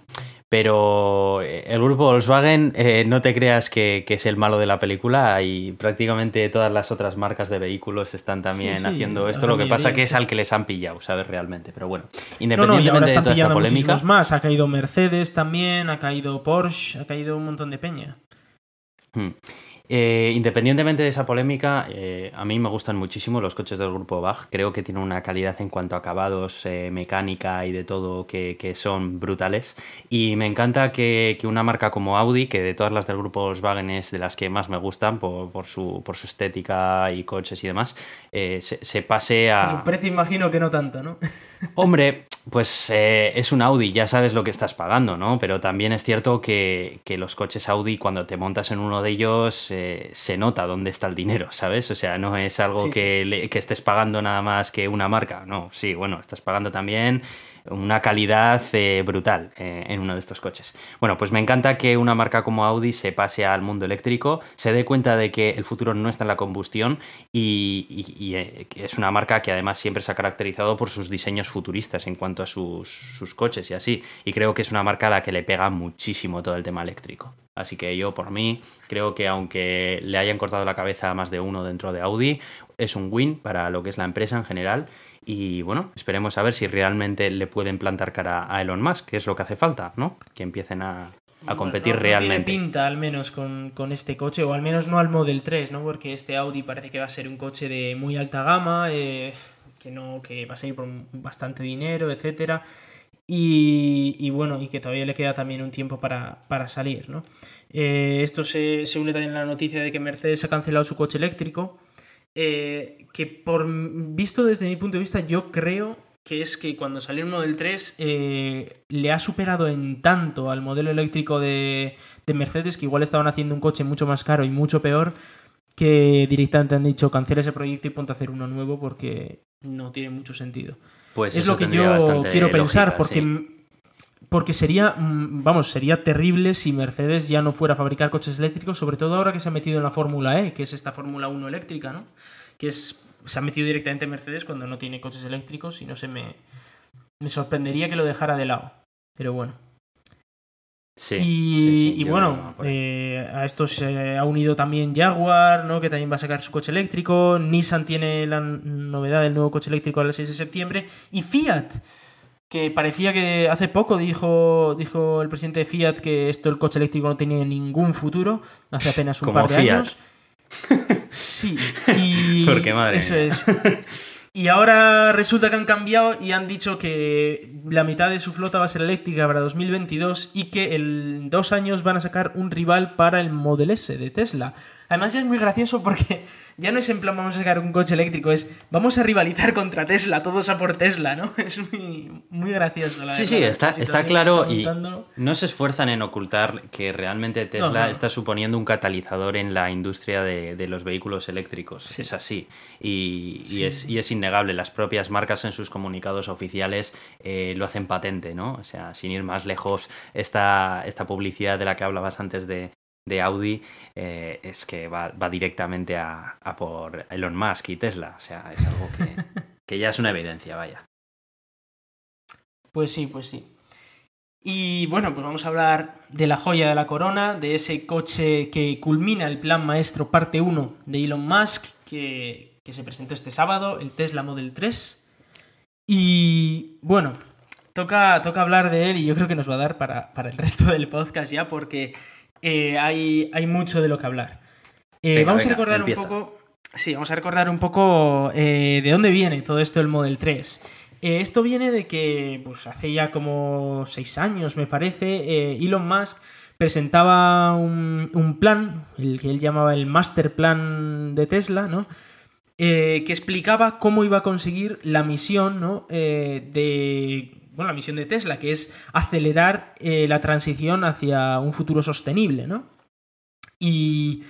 Pero eh, el grupo Volkswagen, eh, no te creas que, es el malo de la película y prácticamente todas las otras marcas de vehículos están también haciendo esto. Lo que pasa que es al que les han pillado, ¿sabes? Realmente. Pero bueno, independientemente de toda esta polémica. más. Ha caído Mercedes también, ha caído Porsche, ha caído un montón de peña. Hmm. Eh, independientemente de esa polémica, eh, a mí me gustan muchísimo los coches del grupo Bach. Creo que tienen una calidad en cuanto a acabados, eh, mecánica y de todo que, son brutales. Y me encanta que, una marca como Audi, que de todas las del grupo Volkswagen es de las que más me gustan por, su, por su estética y coches y demás, se, se, pase a... Por su precio imagino que no tanto, ¿no? Hombre, pues eh, es un Audi, ya sabes lo que estás pagando, ¿no? Pero también es cierto que, los coches Audi, cuando te montas en uno de ellos, eh, se nota dónde está el dinero, ¿sabes? O sea, no es algo que, que, estés pagando nada más que una marca, no, sí, bueno, estás pagando también una calidad eh, brutal eh, en uno de estos coches. Bueno, pues me encanta que una marca como Audi se pase al mundo eléctrico, se dé cuenta de que el futuro no está en la combustión y, eh, es una marca que además siempre se ha caracterizado por sus diseños futuristas en cuanto a sus, sus coches y así. Y creo que es una marca a la que le pega muchísimo todo el tema eléctrico. Así que yo, por mí, creo que aunque le hayan cortado la cabeza a más de uno dentro de Audi, es un win para lo que es la empresa en general y bueno, esperemos a ver si realmente le pueden plantar cara a Elon Musk, que es lo que hace falta, ¿no? Que empiecen a, competir realmente. tiene pinta, al menos, con, este coche, o al menos no al Model 3, ¿no? Porque este Audi parece que va a ser un coche de muy alta gama, eh, que no, que va a salir por bastante dinero, etcétera. Y, bueno, y que todavía le queda también un tiempo para, salir, ¿no? Eh, esto se, se une también a la noticia de que Mercedes ha cancelado su coche eléctrico. Eh, que por visto desde mi punto de vista, yo creo que es que cuando salió el Model 3 eh, le ha superado en tanto al modelo eléctrico de, Mercedes que igual estaban haciendo un coche mucho más caro y mucho peor que directamente han dicho cancela ese proyecto y ponte a hacer uno nuevo porque no tiene mucho sentido. Pues es lo que yo quiero pensar porque porque sería, mm, vamos, sería terrible si Mercedes ya no fuera a fabricar coches eléctricos, sobre todo ahora que se ha metido en la Fórmula E, que es esta Fórmula 1 eléctrica, ¿no? Que es, se ha metido directamente en Mercedes cuando no tiene coches eléctricos y no se me, me sorprendería que lo dejara de lado. Pero bueno. Sí, y, bueno, eh, a esto se ha unido también Jaguar, ¿no? que también va a sacar su coche eléctrico. Nissan tiene la novedad del nuevo coche eléctrico el 6 de septiembre. Y Fiat, que parecía que hace poco dijo, dijo el presidente de Fiat que esto el coche eléctrico no tenía ningún futuro, hace apenas un par de años. Sí, y [laughs] Porque madre eso es. Y ahora resulta que han cambiado y han dicho que la mitad de su flota va a ser eléctrica para 2022 y que en dos años van a sacar un rival para el Model S de Tesla. Además ya es muy gracioso porque ya no es en plan vamos a sacar un coche eléctrico, es vamos a rivalizar contra Tesla, todos a por Tesla, ¿no? [laughs] Es muy, muy gracioso. La sí, sí, está, está claro y no se esfuerzan en ocultar que realmente Tesla está suponiendo un catalizador en la industria de, los vehículos eléctricos. Es así. Y, es, y, es, innegable. Las propias marcas en sus comunicados oficiales eh, lo hacen patente, ¿no? O sea, sin ir más lejos, esta, esta publicidad de la que hablabas antes de, de Audi eh, es que va, directamente a, por Elon Musk y Tesla. O sea, es algo [laughs] que, ya es una evidencia, vaya. Pues sí, pues sí. Y bueno, pues vamos a hablar de la joya de la corona, de ese coche que culmina el plan maestro parte 1 de Elon Musk, que, se presentó este sábado, el Tesla Model 3. Y bueno, toca, toca hablar de él y yo creo que nos va a dar para, para el resto del podcast ya, porque eh, hay, hay mucho de lo que hablar. Eh, Venga, vamos venga, a recordar empieza. un poco. Sí, vamos a recordar un poco eh, de dónde viene todo esto del Model 3. Eh, esto viene de que pues, hace ya como seis años, me parece, Elon Musk presentaba un, un plan, el que él llamaba el Master Plan de Tesla, ¿no? Eh, que explicaba cómo iba a conseguir la misión, ¿no? Eh, de. La misión de Tesla, que es acelerar eh, la transición hacia un futuro sostenible, ¿no? Y.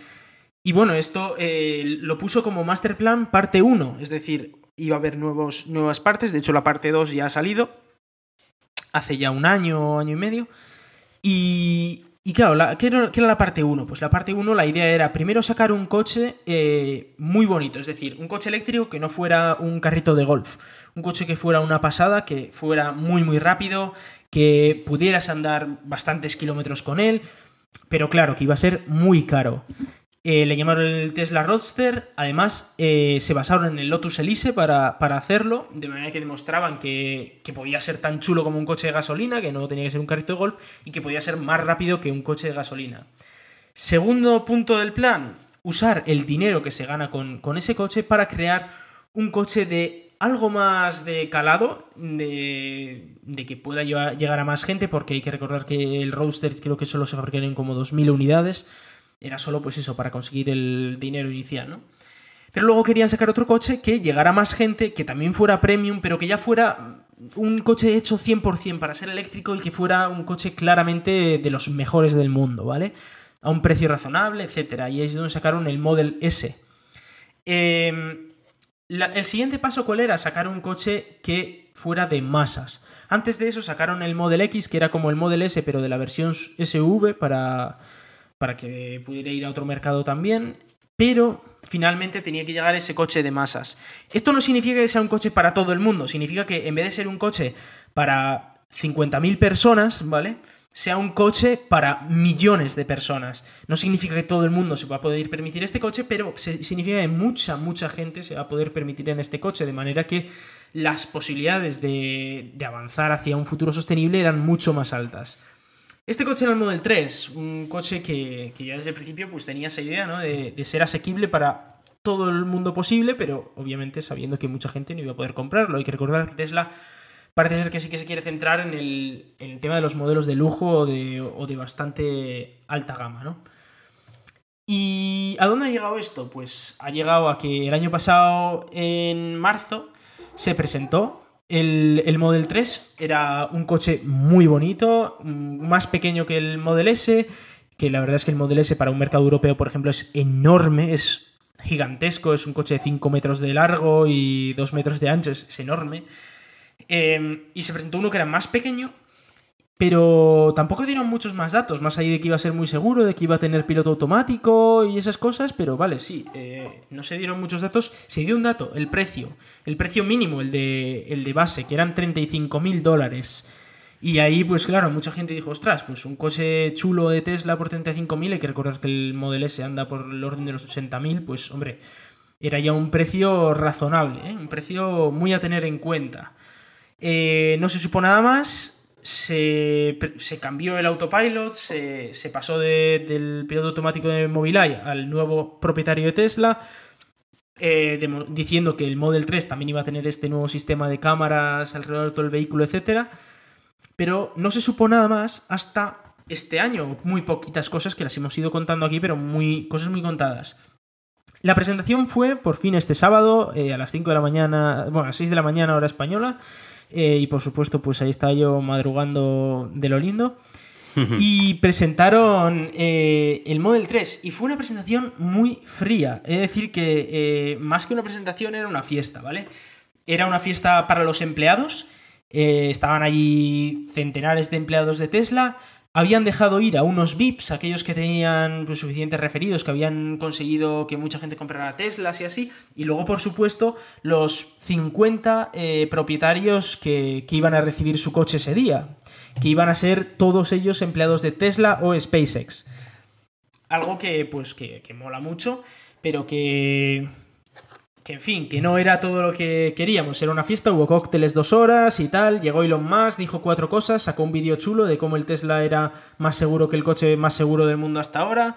Y bueno, esto eh, lo puso como Master Plan parte 1, es decir, iba a haber nuevos, nuevas partes, de hecho la parte 2 ya ha salido, hace ya un año, año y medio, y, y claro, la- ¿qué, era, qué era la parte 1? Pues la parte 1 la idea era primero sacar un coche eh, muy bonito, es decir, un coche eléctrico que no fuera un carrito de golf, un coche que fuera una pasada, que fuera muy muy rápido, que pudieras andar bastantes kilómetros con él, pero claro, que iba a ser muy caro. Eh, le llamaron el Tesla Roadster. Además, eh, se basaron en el Lotus Elise para, para hacerlo, de manera que demostraban que, que podía ser tan chulo como un coche de gasolina, que no tenía que ser un carrito de golf, y que podía ser más rápido que un coche de gasolina. Segundo punto del plan, usar el dinero que se gana con, con ese coche para crear un coche de algo más de calado, de, de que pueda llevar- llegar a más gente, porque hay que recordar que el Roadster creo que solo se fabrican en como 2.000 unidades. Era solo pues eso, para conseguir el dinero inicial, ¿no? Pero luego querían sacar otro coche que llegara más gente, que también fuera premium, pero que ya fuera un coche hecho 100% para ser eléctrico y que fuera un coche claramente de los mejores del mundo, ¿vale? A un precio razonable, etcétera. Y es donde sacaron el Model S. La- el siguiente paso, ¿cuál era? Sacar un coche que fuera de masas. Antes de eso sacaron el Model X, que era como el Model S, pero de la versión SV para, para que pudiera ir a otro mercado también. Pero finalmente tenía que llegar ese coche de masas. Esto no significa que sea un coche para todo el mundo, significa que en vez de ser un coche para 50.000 personas, ¿vale? Sea un coche para millones de personas. No significa que todo el mundo se va a poder permitir este coche, pero significa que mucha, mucha gente se va a poder permitir en este coche, de manera que las posibilidades de, de avanzar hacia un futuro sostenible eran mucho más altas. Este coche era el Model 3, un coche que, ya desde el principio pues, tenía esa idea ¿no? de, ser asequible para todo el mundo posible, pero obviamente sabiendo que mucha gente no iba a poder comprarlo. Hay que recordar que Tesla parece ser que sí que se quiere centrar en el, en el tema de los modelos de lujo o de, o de bastante alta gama, ¿no? ¿Y a dónde ha llegado esto? Pues ha llegado a que el año pasado, en marzo, se presentó el, el Model 3. Era un coche muy bonito, mm, más pequeño que el Model S, que la verdad es que el Model S para un mercado europeo, por ejemplo, es enorme, es gigantesco, es un coche de 5 metros de largo y 2 metros de ancho, es, enorme. Eh, y se presentó uno que era más pequeño, pero tampoco dieron muchos más datos, más allá de que iba a ser muy seguro, de que iba a tener piloto automático y esas cosas, pero vale, sí, eh, no se dieron muchos datos. Se dio un dato, el precio, el precio mínimo, el de, el de base, que eran 35 mil dólares. Y ahí, pues claro, mucha gente dijo, ostras, pues un coche chulo de Tesla por 35.000, hay que recordar que el Model S anda por el orden de los 80.000, pues hombre, era ya un precio razonable, ¿eh? un precio muy a tener en cuenta. Eh, no se supo nada más, se, se cambió el autopilot, se, se pasó de- del piloto automático de Mobileye al nuevo propietario de Tesla, eh, diciendo que el Model 3 también iba a tener este nuevo sistema de cámaras alrededor de todo el vehículo, etcétera pero no se supo nada más hasta este año. Muy poquitas cosas que las hemos ido contando aquí, pero muy, cosas muy contadas. La presentación fue por fin este sábado eh, a las 5 de la mañana, bueno, a las 6 de la mañana hora española. eh, y por supuesto, pues ahí estaba yo madrugando de lo lindo. Y presentaron eh, el Model 3 y fue una presentación muy fría. Es decir, que más que una presentación era una fiesta, ¿vale? Era una fiesta para los empleados. estaban allí centenares de empleados de Tesla. Habían dejado ir a unos VIPs, aquellos que tenían pues, suficientes referidos, que habían conseguido que mucha gente comprara Teslas y así. Y luego, por supuesto, los 50 eh, propietarios que, que iban a recibir su coche ese día. Que iban a ser todos ellos empleados de Tesla o SpaceX. Algo que, pues, que, que mola mucho, pero que, en fin, que no era todo lo que queríamos. Era una fiesta, hubo cócteles dos horas y tal. Llegó Elon Musk, dijo cuatro cosas, sacó un vídeo chulo de cómo el Tesla era más seguro que el coche más seguro del mundo hasta ahora.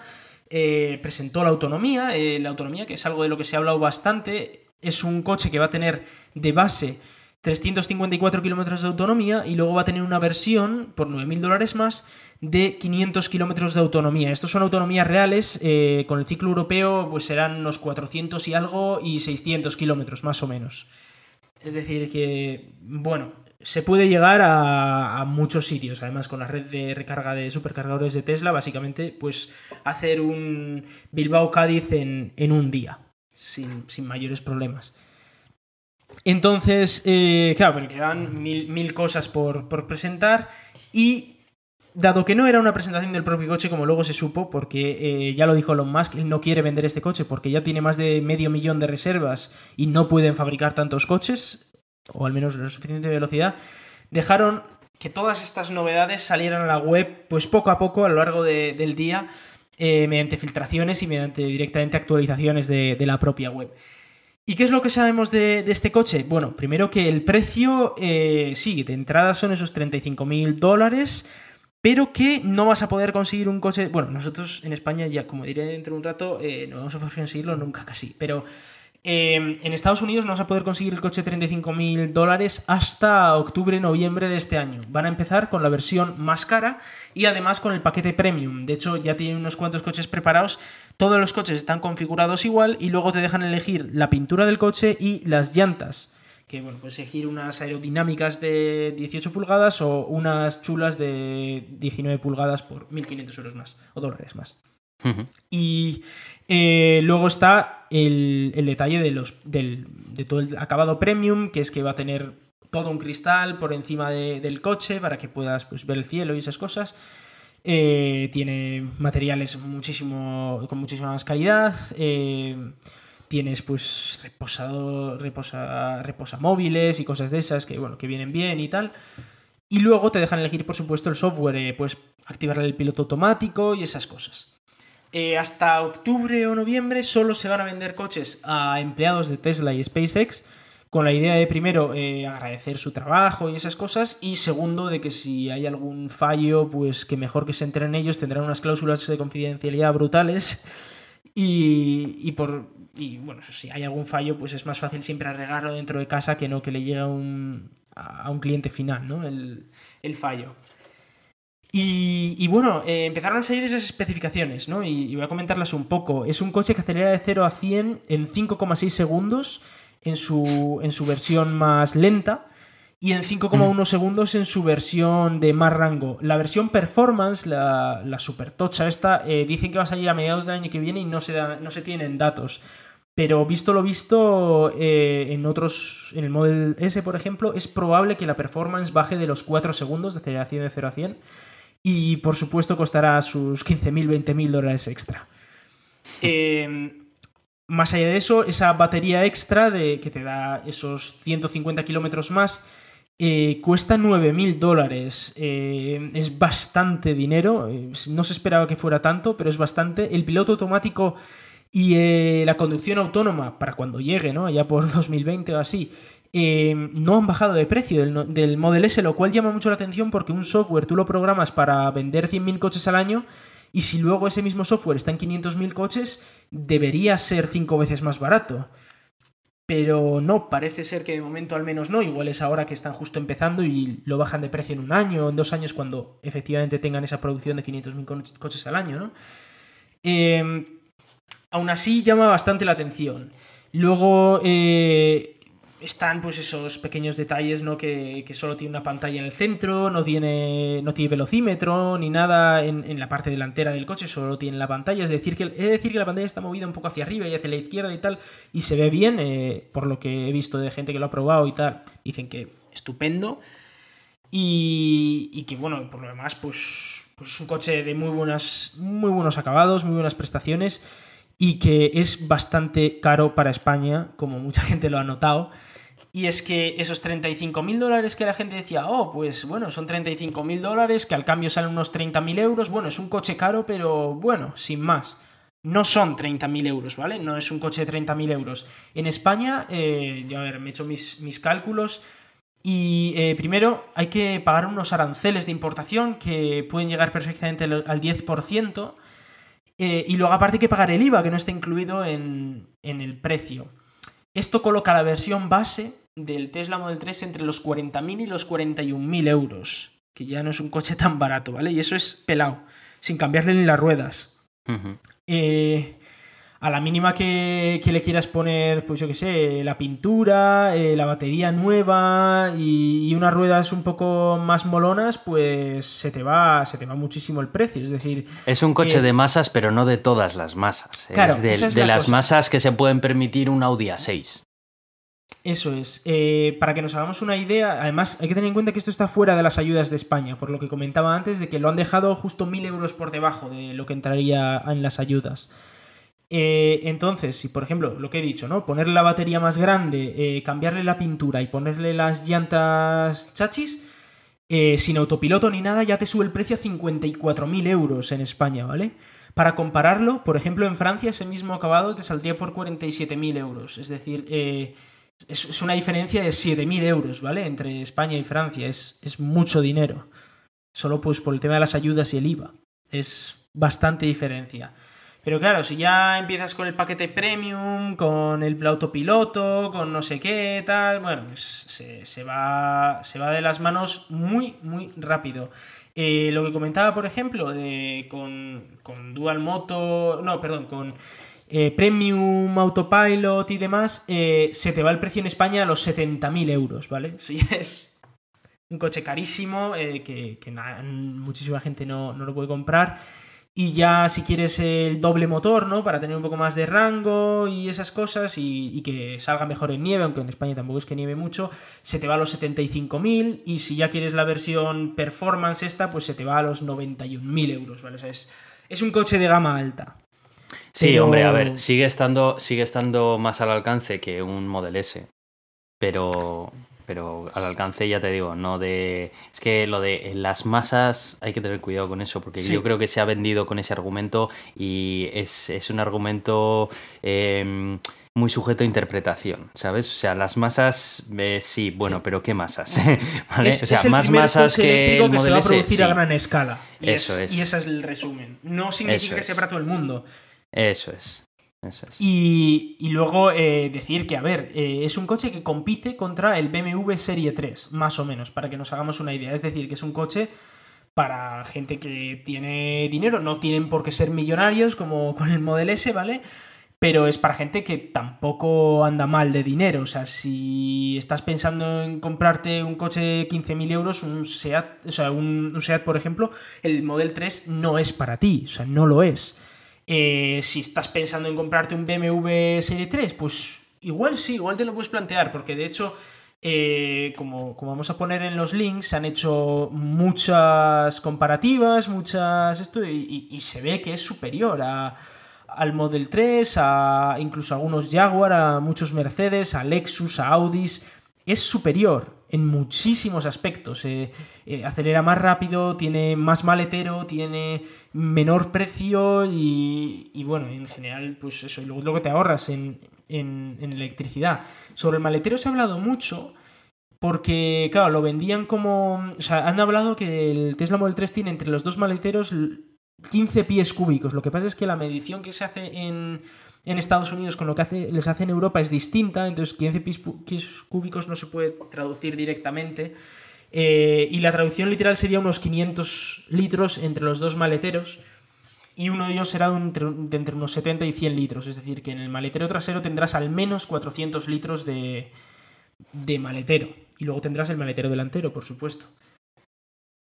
Eh, presentó la autonomía, eh, la autonomía que es algo de lo que se ha hablado bastante. Es un coche que va a tener de base 354 kilómetros de autonomía y luego va a tener una versión por 9.000 dólares más de 500 kilómetros de autonomía. Estos son autonomías reales, eh, con el ciclo europeo pues serán unos 400 y algo y 600 kilómetros más o menos. Es decir, que, bueno, se puede llegar a, muchos sitios. Además, con la red de recarga de supercargadores de Tesla, básicamente, pues hacer un Bilbao-Cádiz en, un día, sin, sin mayores problemas. Entonces, eh, claro, pero quedan mil, cosas por, presentar y dado que no era una presentación del propio coche, como luego se supo, porque eh, ya lo dijo Elon Musk, él no quiere vender este coche porque ya tiene más de medio millón de reservas y no pueden fabricar tantos coches, o al menos la suficiente velocidad, dejaron que todas estas novedades salieran a la web, pues poco a poco a lo largo del día, eh, mediante filtraciones y mediante directamente actualizaciones de la propia web. ¿Y qué es lo que sabemos de, este coche? Bueno, primero que el precio, eh, sí, de entrada son esos 35.000 dólares, pero que no vas a poder conseguir un coche. Bueno, nosotros en España, ya como diré dentro de un rato, eh, no vamos a poder conseguirlo nunca casi, pero Em, en Estados Unidos no vas a poder conseguir el coche 35.000 dólares hasta octubre, noviembre de este año. Van a empezar con la versión más cara y además con el paquete premium. De hecho, ya tienen unos cuantos coches preparados. Todos los coches están configurados igual y luego te dejan elegir la pintura del coche y las llantas. Que bueno, puedes elegir unas aerodinámicas de 18 pulgadas o unas chulas de 19 pulgadas por 1.500 euros más o dólares más. Y eh, luego está el, detalle de, los, de todo el acabado premium, que es que va a tener todo un cristal por encima del coche para que puedas pues, ver el cielo y esas cosas. Eh, tiene materiales muchísimo, con muchísima más calidad. Eh, tienes pues reposa, móviles y cosas de esas que, bueno, que vienen bien y tal. Y luego te dejan elegir, por supuesto, el software, pues activar el piloto automático y esas cosas. Eh, hasta octubre o noviembre solo se van a vender coches a empleados de Tesla y SpaceX con la idea de primero eh, agradecer su trabajo y esas cosas y segundo de que si hay algún fallo pues que mejor que se enteren ellos tendrán unas cláusulas de confidencialidad brutales y, por y bueno si hay algún fallo pues es más fácil siempre arreglarlo dentro de casa que no que le llegue a un, a un cliente final ¿no? el, el fallo y, bueno, eh, empezaron a salir esas especificaciones, ¿no? Y, voy a comentarlas un poco. Es un coche que acelera de 0 a 100 en 5,6 segundos en su, en su versión más lenta y en 5,1 mm. segundos en su versión de más rango. La versión performance, la, la super tocha esta, eh, dicen que va a salir a mediados del año que viene y no se, no se tienen datos. Pero visto lo visto eh, en otros, en el Model S, por ejemplo, es probable que la performance baje de los 4 segundos de aceleración de 0 a 100 y por supuesto costará sus 15.000, 20.000 dólares extra. Eh, más allá de eso, esa batería extra de, que te da esos 150 kilómetros más eh, cuesta 9.000 dólares. Eh, es bastante dinero. no se esperaba que fuera tanto, pero es bastante. El piloto automático y la conducción autónoma, para cuando llegue, ¿no? Allá por [laughs] 2020 o así, Em, no han bajado de precio del, Model S, lo cual llama mucho la atención porque un software tú lo programas para vender 100.000 coches al año y si luego ese mismo software está en 500.000 coches, debería ser 5 veces más barato. Pero no, parece ser que de momento al menos no. Igual es ahora que están justo empezando y lo bajan de precio en un año o en dos años cuando efectivamente tengan esa producción de 500.000 coches al año, ¿no? Em, aún así llama bastante la atención. Luego, eh, están pues esos pequeños detalles, ¿no? Que, solo tiene una pantalla en el centro, no tiene, no tiene velocímetro ni nada en, la parte delantera del coche, solo tiene la pantalla. Es decir, que, decir que la pantalla está movida un poco hacia arriba y hacia la izquierda y tal, y se ve bien, eh, por lo que he visto de gente que lo ha probado y tal. Dicen que estupendo. Y, que bueno, por lo demás, pues, pues es un coche de muy, buenas, muy buenos acabados, muy buenas prestaciones y que es bastante caro para España, como mucha gente lo ha notado. Y es que esos 35.000 dólares que la gente decía, oh, pues bueno, son 35.000 dólares, que al cambio salen unos 30.000 euros, bueno, es un coche caro, pero bueno, sin más. no son 30.000 euros, ¿vale? No es un coche de 30.000 euros. En España, eh, yo a ver, me he hecho mis, mis cálculos y eh, primero hay que pagar unos aranceles de importación que pueden llegar perfectamente al 10%. Eh, y luego aparte hay que pagar el IVA que no está incluido en, en el precio. Esto coloca la versión base del Tesla Model 3 entre los 40.000 y los 41.000 euros, que ya no es un coche tan barato, ¿vale? Y eso es pelado, sin cambiarle ni las ruedas. eh, a la mínima que, que, le quieras poner, pues yo qué sé, la pintura, eh, la batería nueva y, y, unas ruedas un poco más molonas, pues se te va, se te va muchísimo el precio. Es decir, es un coche de masas, pero no de todas las masas. Claro, es de, esa es de la las cosa. masas que se pueden permitir un Audi A6. Eso es. Eh, para que nos hagamos una idea, además hay que tener en cuenta que esto está fuera de las ayudas de España, por lo que comentaba antes, de que lo han dejado justo mil euros por debajo de lo que entraría en las ayudas. Eh, entonces, si por ejemplo, lo que he dicho, ¿no? Ponerle la batería más grande, eh, cambiarle la pintura y ponerle las llantas chachis, eh, sin autopiloto ni nada, ya te sube el precio a 54.000 euros en España, ¿vale? Para compararlo, por ejemplo, en Francia ese mismo acabado te saldría por 47.000 euros. Es decir, es, es, una diferencia de 7.000 euros, ¿vale? Entre España y Francia. Es, es mucho dinero. Solo pues por el tema de las ayudas y el IVA. Es bastante diferencia. Pero claro, si ya empiezas con el paquete premium, con el autopiloto, con no sé qué, tal, bueno, pues se, se, va, se va de las manos muy, muy rápido. Eh, lo que comentaba, por ejemplo, de, con, con Dual Moto, no, perdón, con eh, Premium, Autopilot y demás, eh, se te va el precio en España a los 70.000 euros, ¿vale? Ya es un coche carísimo eh, que, muchísima gente no, no lo puede comprar. Y ya si quieres el doble motor, ¿no? Para tener un poco más de rango y esas cosas y, que salga mejor en nieve, aunque en España tampoco es que nieve mucho, se te va a los 75.000 y si ya quieres la versión performance esta, pues se te va a los 91.000 euros, ¿vale? Es, es un coche de gama alta. Sí, pero... hombre, a ver, sigue estando, sigue estando más al alcance que un Model S, pero, pero al alcance ya te digo, no de... Es que lo de las masas hay que tener cuidado con eso, porque sí. yo creo que se ha vendido con ese argumento y es, es un argumento... Eh, muy sujeto a interpretación, ¿sabes? O sea, las masas, eh, sí, bueno, sí. pero ¿qué masas? [laughs] ¿Vale? Es, o sea, más masas que el que se va a S, producir sí. a gran escala. Y Eso es, es. Y ese es el resumen. No significa Eso que sea para todo el mundo. Eso es. Eso es. Y, y luego eh, decir que, a ver, eh, es un coche que compite contra el BMW Serie 3, más o menos, para que nos hagamos una idea. Es decir, que es un coche para gente que tiene dinero, no tienen por qué ser millonarios como con el Model S, ¿vale? Pero es para gente que tampoco anda mal de dinero. O sea, si estás pensando en comprarte un coche de 15.000 euros, un SEAT, o sea, un, un SEAT, por ejemplo, el Model 3 no es para ti. O sea, no lo es. Eh, si estás pensando en comprarte un BMW Serie 3, pues igual sí, igual te lo puedes plantear, porque de hecho, eh, como, como, vamos a poner en los links, se han hecho muchas comparativas, muchas esto, y, se ve que es superior a, al Model 3, a incluso a algunos Jaguar, a muchos Mercedes, a Lexus, a Audis. Es superior en muchísimos aspectos. Eh, eh, acelera más rápido, tiene más maletero, tiene menor precio y, y, bueno, en general, pues eso, y luego lo que te ahorras en, en, en electricidad. Sobre el maletero se ha hablado mucho porque, claro, lo vendían como... O sea, han hablado que el Tesla Model 3 tiene entre los dos maleteros 15 pies cúbicos. Lo que pasa es que la medición que se hace en, en Estados Unidos con lo que hace, les hace en Europa es distinta, entonces 15 pies, cúbicos no se puede traducir directamente. Eh, y la traducción literal sería unos 500 litros entre los dos maleteros. Y uno de ellos será de entre, entre unos 70 y 100 litros. Es decir, que en el maletero trasero tendrás al menos 400 litros de, de maletero. Y luego tendrás el maletero delantero, por supuesto.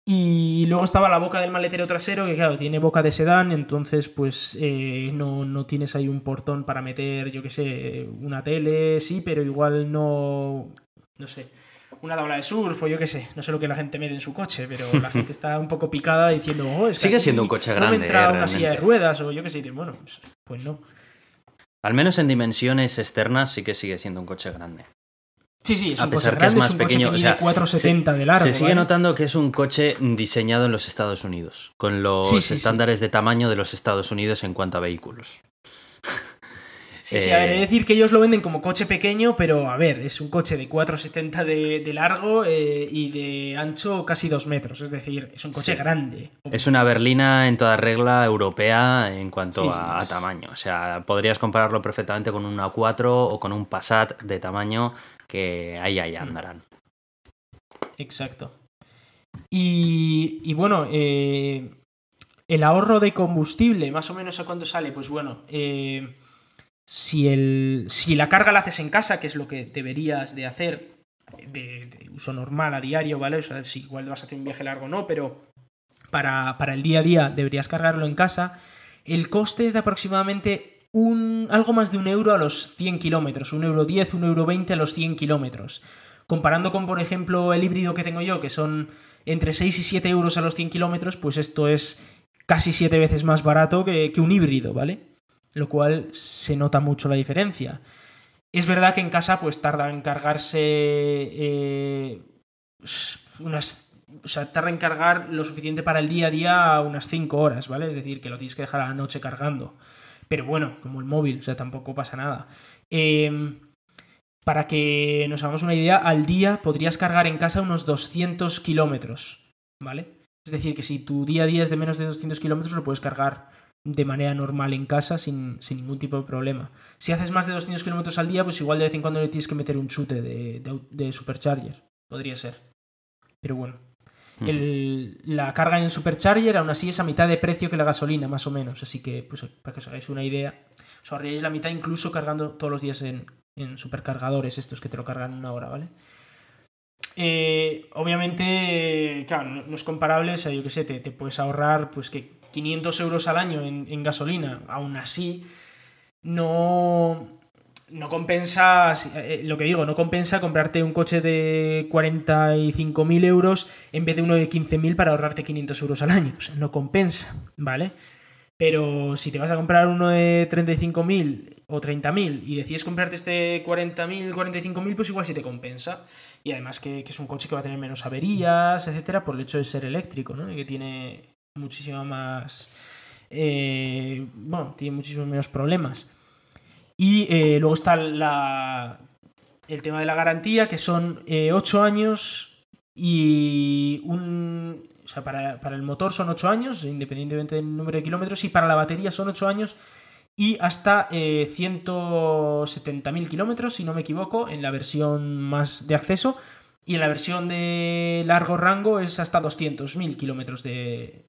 Y luego estaba la boca del maletero trasero, que claro, tiene boca de sedán, entonces pues eh, no, no, tienes ahí un portón para meter, yo que sé, una tele, sí, pero igual no, no sé, una tabla de surf o yo que sé, no sé lo que la gente mete en su coche, pero la [laughs] gente está un poco picada diciendo, oh, es Sigue siendo un coche grande. No entra eh, una silla de ruedas o yo que sé, y bueno, pues, pues no. Al menos en dimensiones externas sí que sigue siendo un coche grande. Sí, sí, es a un pesar coche que grande, es más un pequeño, coche que o sea, 470 se, de largo. Se sigue ¿vale? notando que es un coche diseñado en los Estados Unidos, con los Sí, sí, estándares de tamaño de los Estados Unidos en cuanto a vehículos. Sí, sí, a ver, he de decir que ellos lo venden como coche pequeño, pero a ver, es un coche de 4,70 de, de largo eh, y de ancho casi 2 metros, es decir, es un coche Sí. grande. Es una berlina en toda regla europea en cuanto Sí, sí, a, tamaño. O sea, podrías compararlo perfectamente con un A4 o con un Passat de tamaño que ahí, ahí andarán. Exacto. Y, y bueno, eh, el ahorro de combustible, más o menos a cuánto sale, pues bueno, eh, si, el, si la carga la haces en casa, que es lo que deberías de hacer de, uso normal a diario, ¿vale? O sea, si igual vas a hacer un viaje largo no, pero para, para el día a día deberías cargarlo en casa, el coste es de aproximadamente un, algo más de un euro a los 100 kilómetros, un euro 10, un euro 20 a los 100 kilómetros. Comparando con, por ejemplo, el híbrido que tengo yo, que son entre 6 y 7 euros a los 100 kilómetros, pues esto es casi 7 veces más barato que, que un híbrido, ¿vale? Lo cual se nota mucho la diferencia. Es verdad que en casa pues tarda en cargarse eh, unas... O sea, tarda en cargar lo suficiente para el día a día unas 5 horas, ¿vale? Es decir, que lo tienes que dejar a la noche cargando. Pero bueno, como el móvil, o sea, tampoco pasa nada. Eh, para que nos hagamos una idea, al día podrías cargar en casa unos 200 kilómetros, ¿vale? Es decir, que si tu día a día es de menos de 200 kilómetros, lo puedes cargar de manera normal en casa sin, sin ningún tipo de problema. Si haces más de 200 kilómetros al día, pues igual de vez en cuando le tienes que meter un chute de, de, de supercharger. Podría ser. Pero bueno. Mm. El- la carga en supercharger aún así es a mitad de precio que la gasolina, más o menos. Así que, pues, para que os hagáis una idea, os ahorraréis la mitad incluso cargando todos los días en, en supercargadores estos que te lo cargan en una hora, ¿vale? Eh, obviamente, claro, no, no es comparable, o sea, yo qué sé, te, te puedes ahorrar pues que 500 euros al año en, gasolina, aún así, no, no compensa, eh, lo que digo, no compensa comprarte un coche de 45.000 euros en vez de uno de 15.000 para ahorrarte 500 euros al año, no compensa, ¿vale? Pero si te vas a comprar uno de 35.000 o 30.000 y decides comprarte este 40.000, 45.000, pues igual sí te compensa. Y además que, que es un coche que va a tener menos averías, etcétera, por el hecho de ser eléctrico, ¿no? Y que tiene muchísima más. eh, bueno, tiene muchísimos menos problemas. Y eh, luego está la, el tema de la garantía, que son 8 años y un. O sea, para, para el motor son 8 años, independientemente del número de kilómetros, y para la batería son 8 años y hasta eh, 170.000 kilómetros, si no me equivoco, en la versión más de acceso. Y en la versión de largo rango es hasta 200.000 kilómetros de,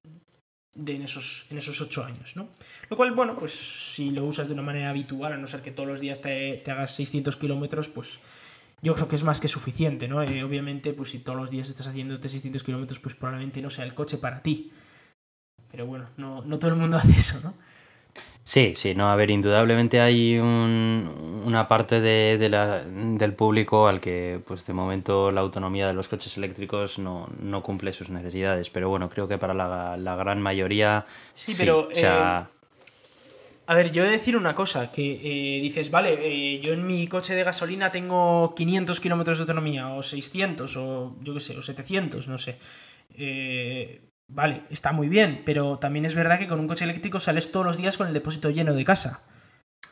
de en, esos, en esos 8 años, ¿no? Lo cual, bueno, pues si lo usas de una manera habitual, a no ser que todos los días te, te hagas 600 kilómetros, pues yo creo que es más que suficiente, ¿no? Eh, obviamente, pues si todos los días estás haciéndote 600 kilómetros, pues probablemente no sea el coche para ti. Pero bueno, no, no todo el mundo [laughs] hace eso, ¿no? Sí, sí, no, a ver, indudablemente hay un- una parte de, de la- del público al que, pues de momento, la autonomía de los coches eléctricos no, no cumple sus necesidades, pero bueno, creo que para la, la gran mayoría Sí, pero, o sea, A ver, yo he de decir una cosa, que eh, dices, vale, eh, yo en mi coche de gasolina tengo 500 kilómetros de autonomía, o 600, o yo qué sé, o 700, no sé. Eh, vale, está muy bien, pero también es verdad que con un coche eléctrico sales todos los días con el depósito lleno de casa.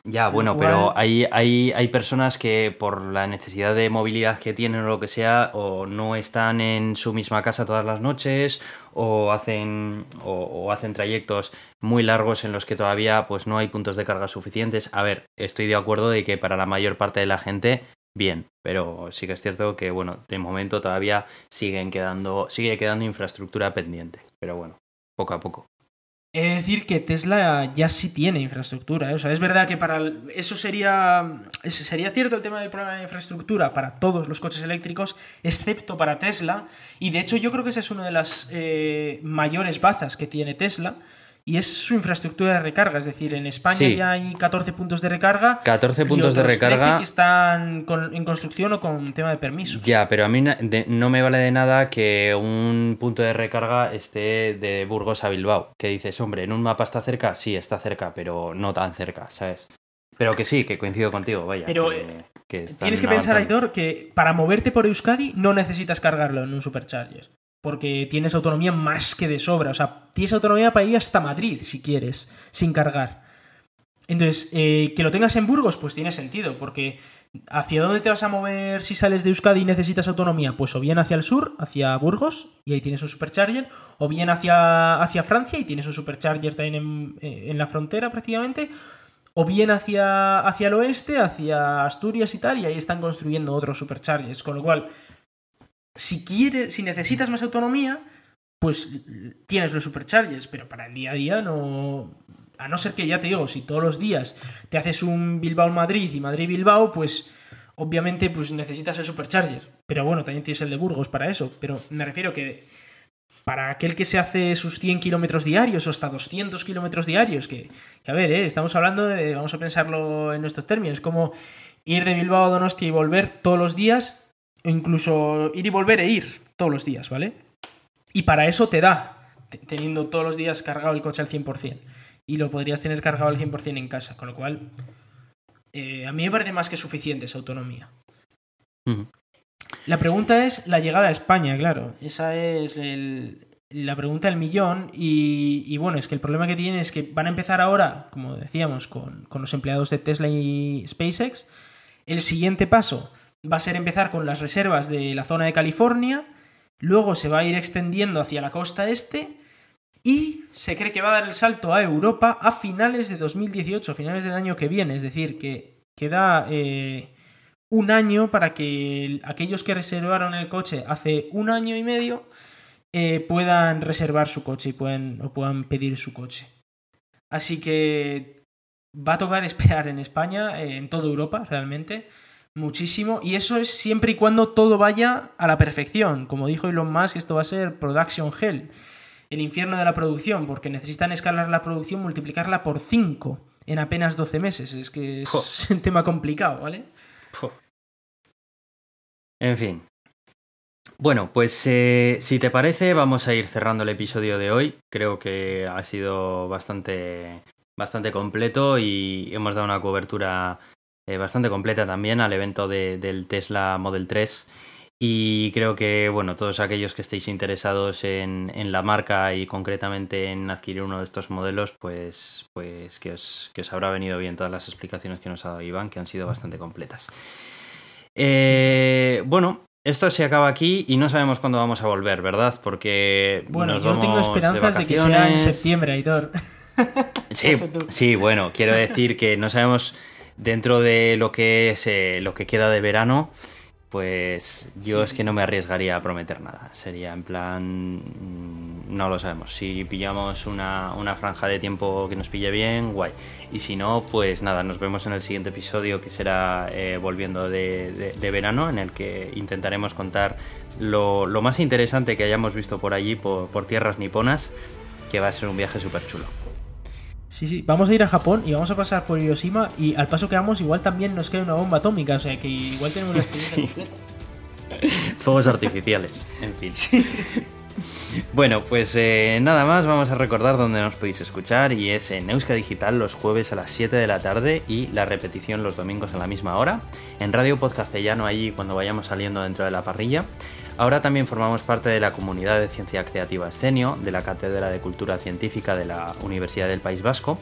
Ya, bueno, cual- pero hay, hay, hay personas que por la necesidad de movilidad que tienen o lo que sea, o no están en su misma casa todas las noches, o hacen, o, o hacen trayectos muy largos en los que todavía pues no hay puntos de carga suficientes. A ver, estoy de acuerdo de que para la mayor parte de la gente, bien, pero sí que es cierto que, bueno, de momento todavía siguen quedando, sigue quedando infraestructura pendiente. Pero bueno, poco a poco. He de decir que Tesla ya sí tiene infraestructura. ¿eh? O sea, es verdad que para eso sería. Sería cierto el tema del problema de infraestructura para todos los coches eléctricos, excepto para Tesla. Y de hecho, yo creo que esa es una de las eh, mayores bazas que tiene Tesla. Y es su infraestructura de recarga. Es decir, en España Sí. ya hay 14 puntos de recarga. 14 y puntos de otros 13 recarga. que están con- en construcción o con tema de permisos. Ya, pero a mí no me vale de nada que un punto de recarga esté de Burgos a Bilbao. Que dices, hombre, ¿en un mapa está cerca? Sí, está cerca, pero no tan cerca, ¿sabes? Pero que sí, que coincido contigo, vaya. Pero, que- eh, que Tienes que pensar. Aitor, que para moverte por Euskadi no necesitas cargarlo en un supercharger. Porque tienes autonomía más que de sobra. O sea, tienes autonomía para ir hasta Madrid si quieres, sin cargar. Entonces, eh, que lo tengas en Burgos, pues tiene sentido, porque ¿hacia dónde te vas a mover si sales de Euskadi y necesitas autonomía? Pues o bien hacia el sur, hacia Burgos, y ahí tienes un supercharger, o bien hacia, hacia Francia y tienes un supercharger también en, eh, en la frontera prácticamente, o bien hacia, hacia el oeste, hacia Asturias y tal, y ahí están construyendo otros superchargers, con lo cual, si quieres, si necesitas más autonomía, pues tienes los superchargers, pero para el día a día no, a no ser que ya te digo, si todos los días te haces un Bilbao-Madrid y Madrid-Bilbao, pues obviamente pues necesitas el supercharger. Pero bueno, también tienes el de Burgos para eso. Pero me refiero que para aquel que se hace sus 100 kilómetros diarios o hasta 200 kilómetros diarios, que, que, a ver, ¿eh? estamos hablando de, vamos a pensarlo en nuestros términos, como ir de Bilbao a Donostia y volver todos los días, incluso ir y volver e ir todos los días, ¿vale? Y para eso te da, teniendo todos los días cargado el coche al 100% y lo podrías tener cargado al 100% en casa, con lo cual eh, a mí me parece más que suficiente esa autonomía. La pregunta es la llegada a España, claro. Esa es el- la pregunta del millón. Y, y bueno, es que el problema que tienen es que van a empezar ahora, como decíamos, con, con los empleados de Tesla y SpaceX. El siguiente paso va a ser empezar con las reservas de la zona de California. Luego se va a ir extendiendo hacia la costa este. Y se cree que va a dar el salto a Europa a finales de 2018, a finales del año que viene. Es decir, que queda eh, un año para que el- aquellos que reservaron el coche hace un año y medio eh, puedan reservar su coche y puedan, o puedan pedir su coche. Así que va a tocar [laughs] esperar en España, eh, en toda Europa realmente, muchísimo. Y eso es siempre y cuando todo vaya a la perfección. Como dijo Elon Musk, esto va a ser production hell el infierno de la producción, porque necesitan escalar la producción, multiplicarla por 5 en apenas 12 meses. Es que es [laughs] un tema complicado, ¿vale? Puh. En fin. Bueno, pues eh, si te parece, vamos a ir cerrando el episodio de hoy. Creo que ha sido bastante, bastante completo y hemos dado una cobertura eh, bastante completa también al evento de- del Tesla Model 3. Y creo que, bueno, todos aquellos que estéis interesados en, en la marca y concretamente en adquirir uno de estos modelos, pues, pues que, os, que os habrá venido bien todas las explicaciones que nos ha dado Iván, que han sido bastante completas. Eh, Bueno, esto se acaba aquí y no sabemos cuándo vamos a volver, ¿verdad? Porque Bueno, nos yo tengo esperanzas de, que sea en septiembre, Aitor. Sí, [laughs] sí, bueno, quiero decir que no sabemos dentro de lo que es eh, lo que queda de verano, pues yo Sí, es que sí. no me arriesgaría a prometer nada. Sería en plan, mm, no lo sabemos. Si pillamos una, una franja de tiempo que nos pille bien, guay. Y si no, pues nada, nos vemos en el siguiente episodio que será eh, volviendo de, de- de verano, en el que intentaremos contar lo, lo más interesante que hayamos visto por allí, por, por tierras niponas, que va a ser un viaje súper chulo. Sí, sí, vamos a ir a Japón y vamos a pasar por Hiroshima y al paso que vamos igual también nos cae una bomba atómica, o sea que igual tenemos la [laughs] experiencia Sí. Fuegos artificiales, en fin. [laughs] Bueno, pues eh, nada más, vamos a recordar dónde nos podéis escuchar y es en Euska Digital los jueves a las 7 de la tarde y la repetición los domingos a la misma hora, en Radio Podcastellano allí cuando vayamos saliendo dentro de la parrilla. Ahora también formamos parte de la comunidad de ciencia creativa Escenio, de la Cátedra de Cultura Científica de la Universidad del País Vasco.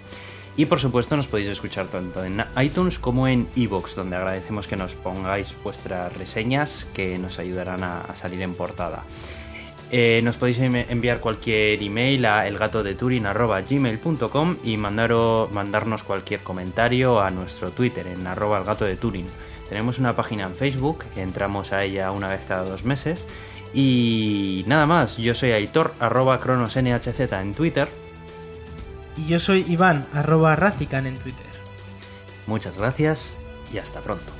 Y por supuesto nos podéis escuchar tanto en iTunes como en iVoox, donde agradecemos que nos pongáis vuestras reseñas que nos ayudarán a, a salir en portada. Eh, nos podéis em- enviar cualquier email a elgatodeturin.gmail.com y mandaro- mandarnos cualquier comentario a nuestro Twitter en arroba elgato de Turing. Tenemos una página en Facebook que entramos a ella una vez cada dos meses. Y nada más, yo soy Aitor, arroba cronosnhz en Twitter. Y yo soy Iván, arroba Razican en Twitter. Muchas gracias y hasta pronto.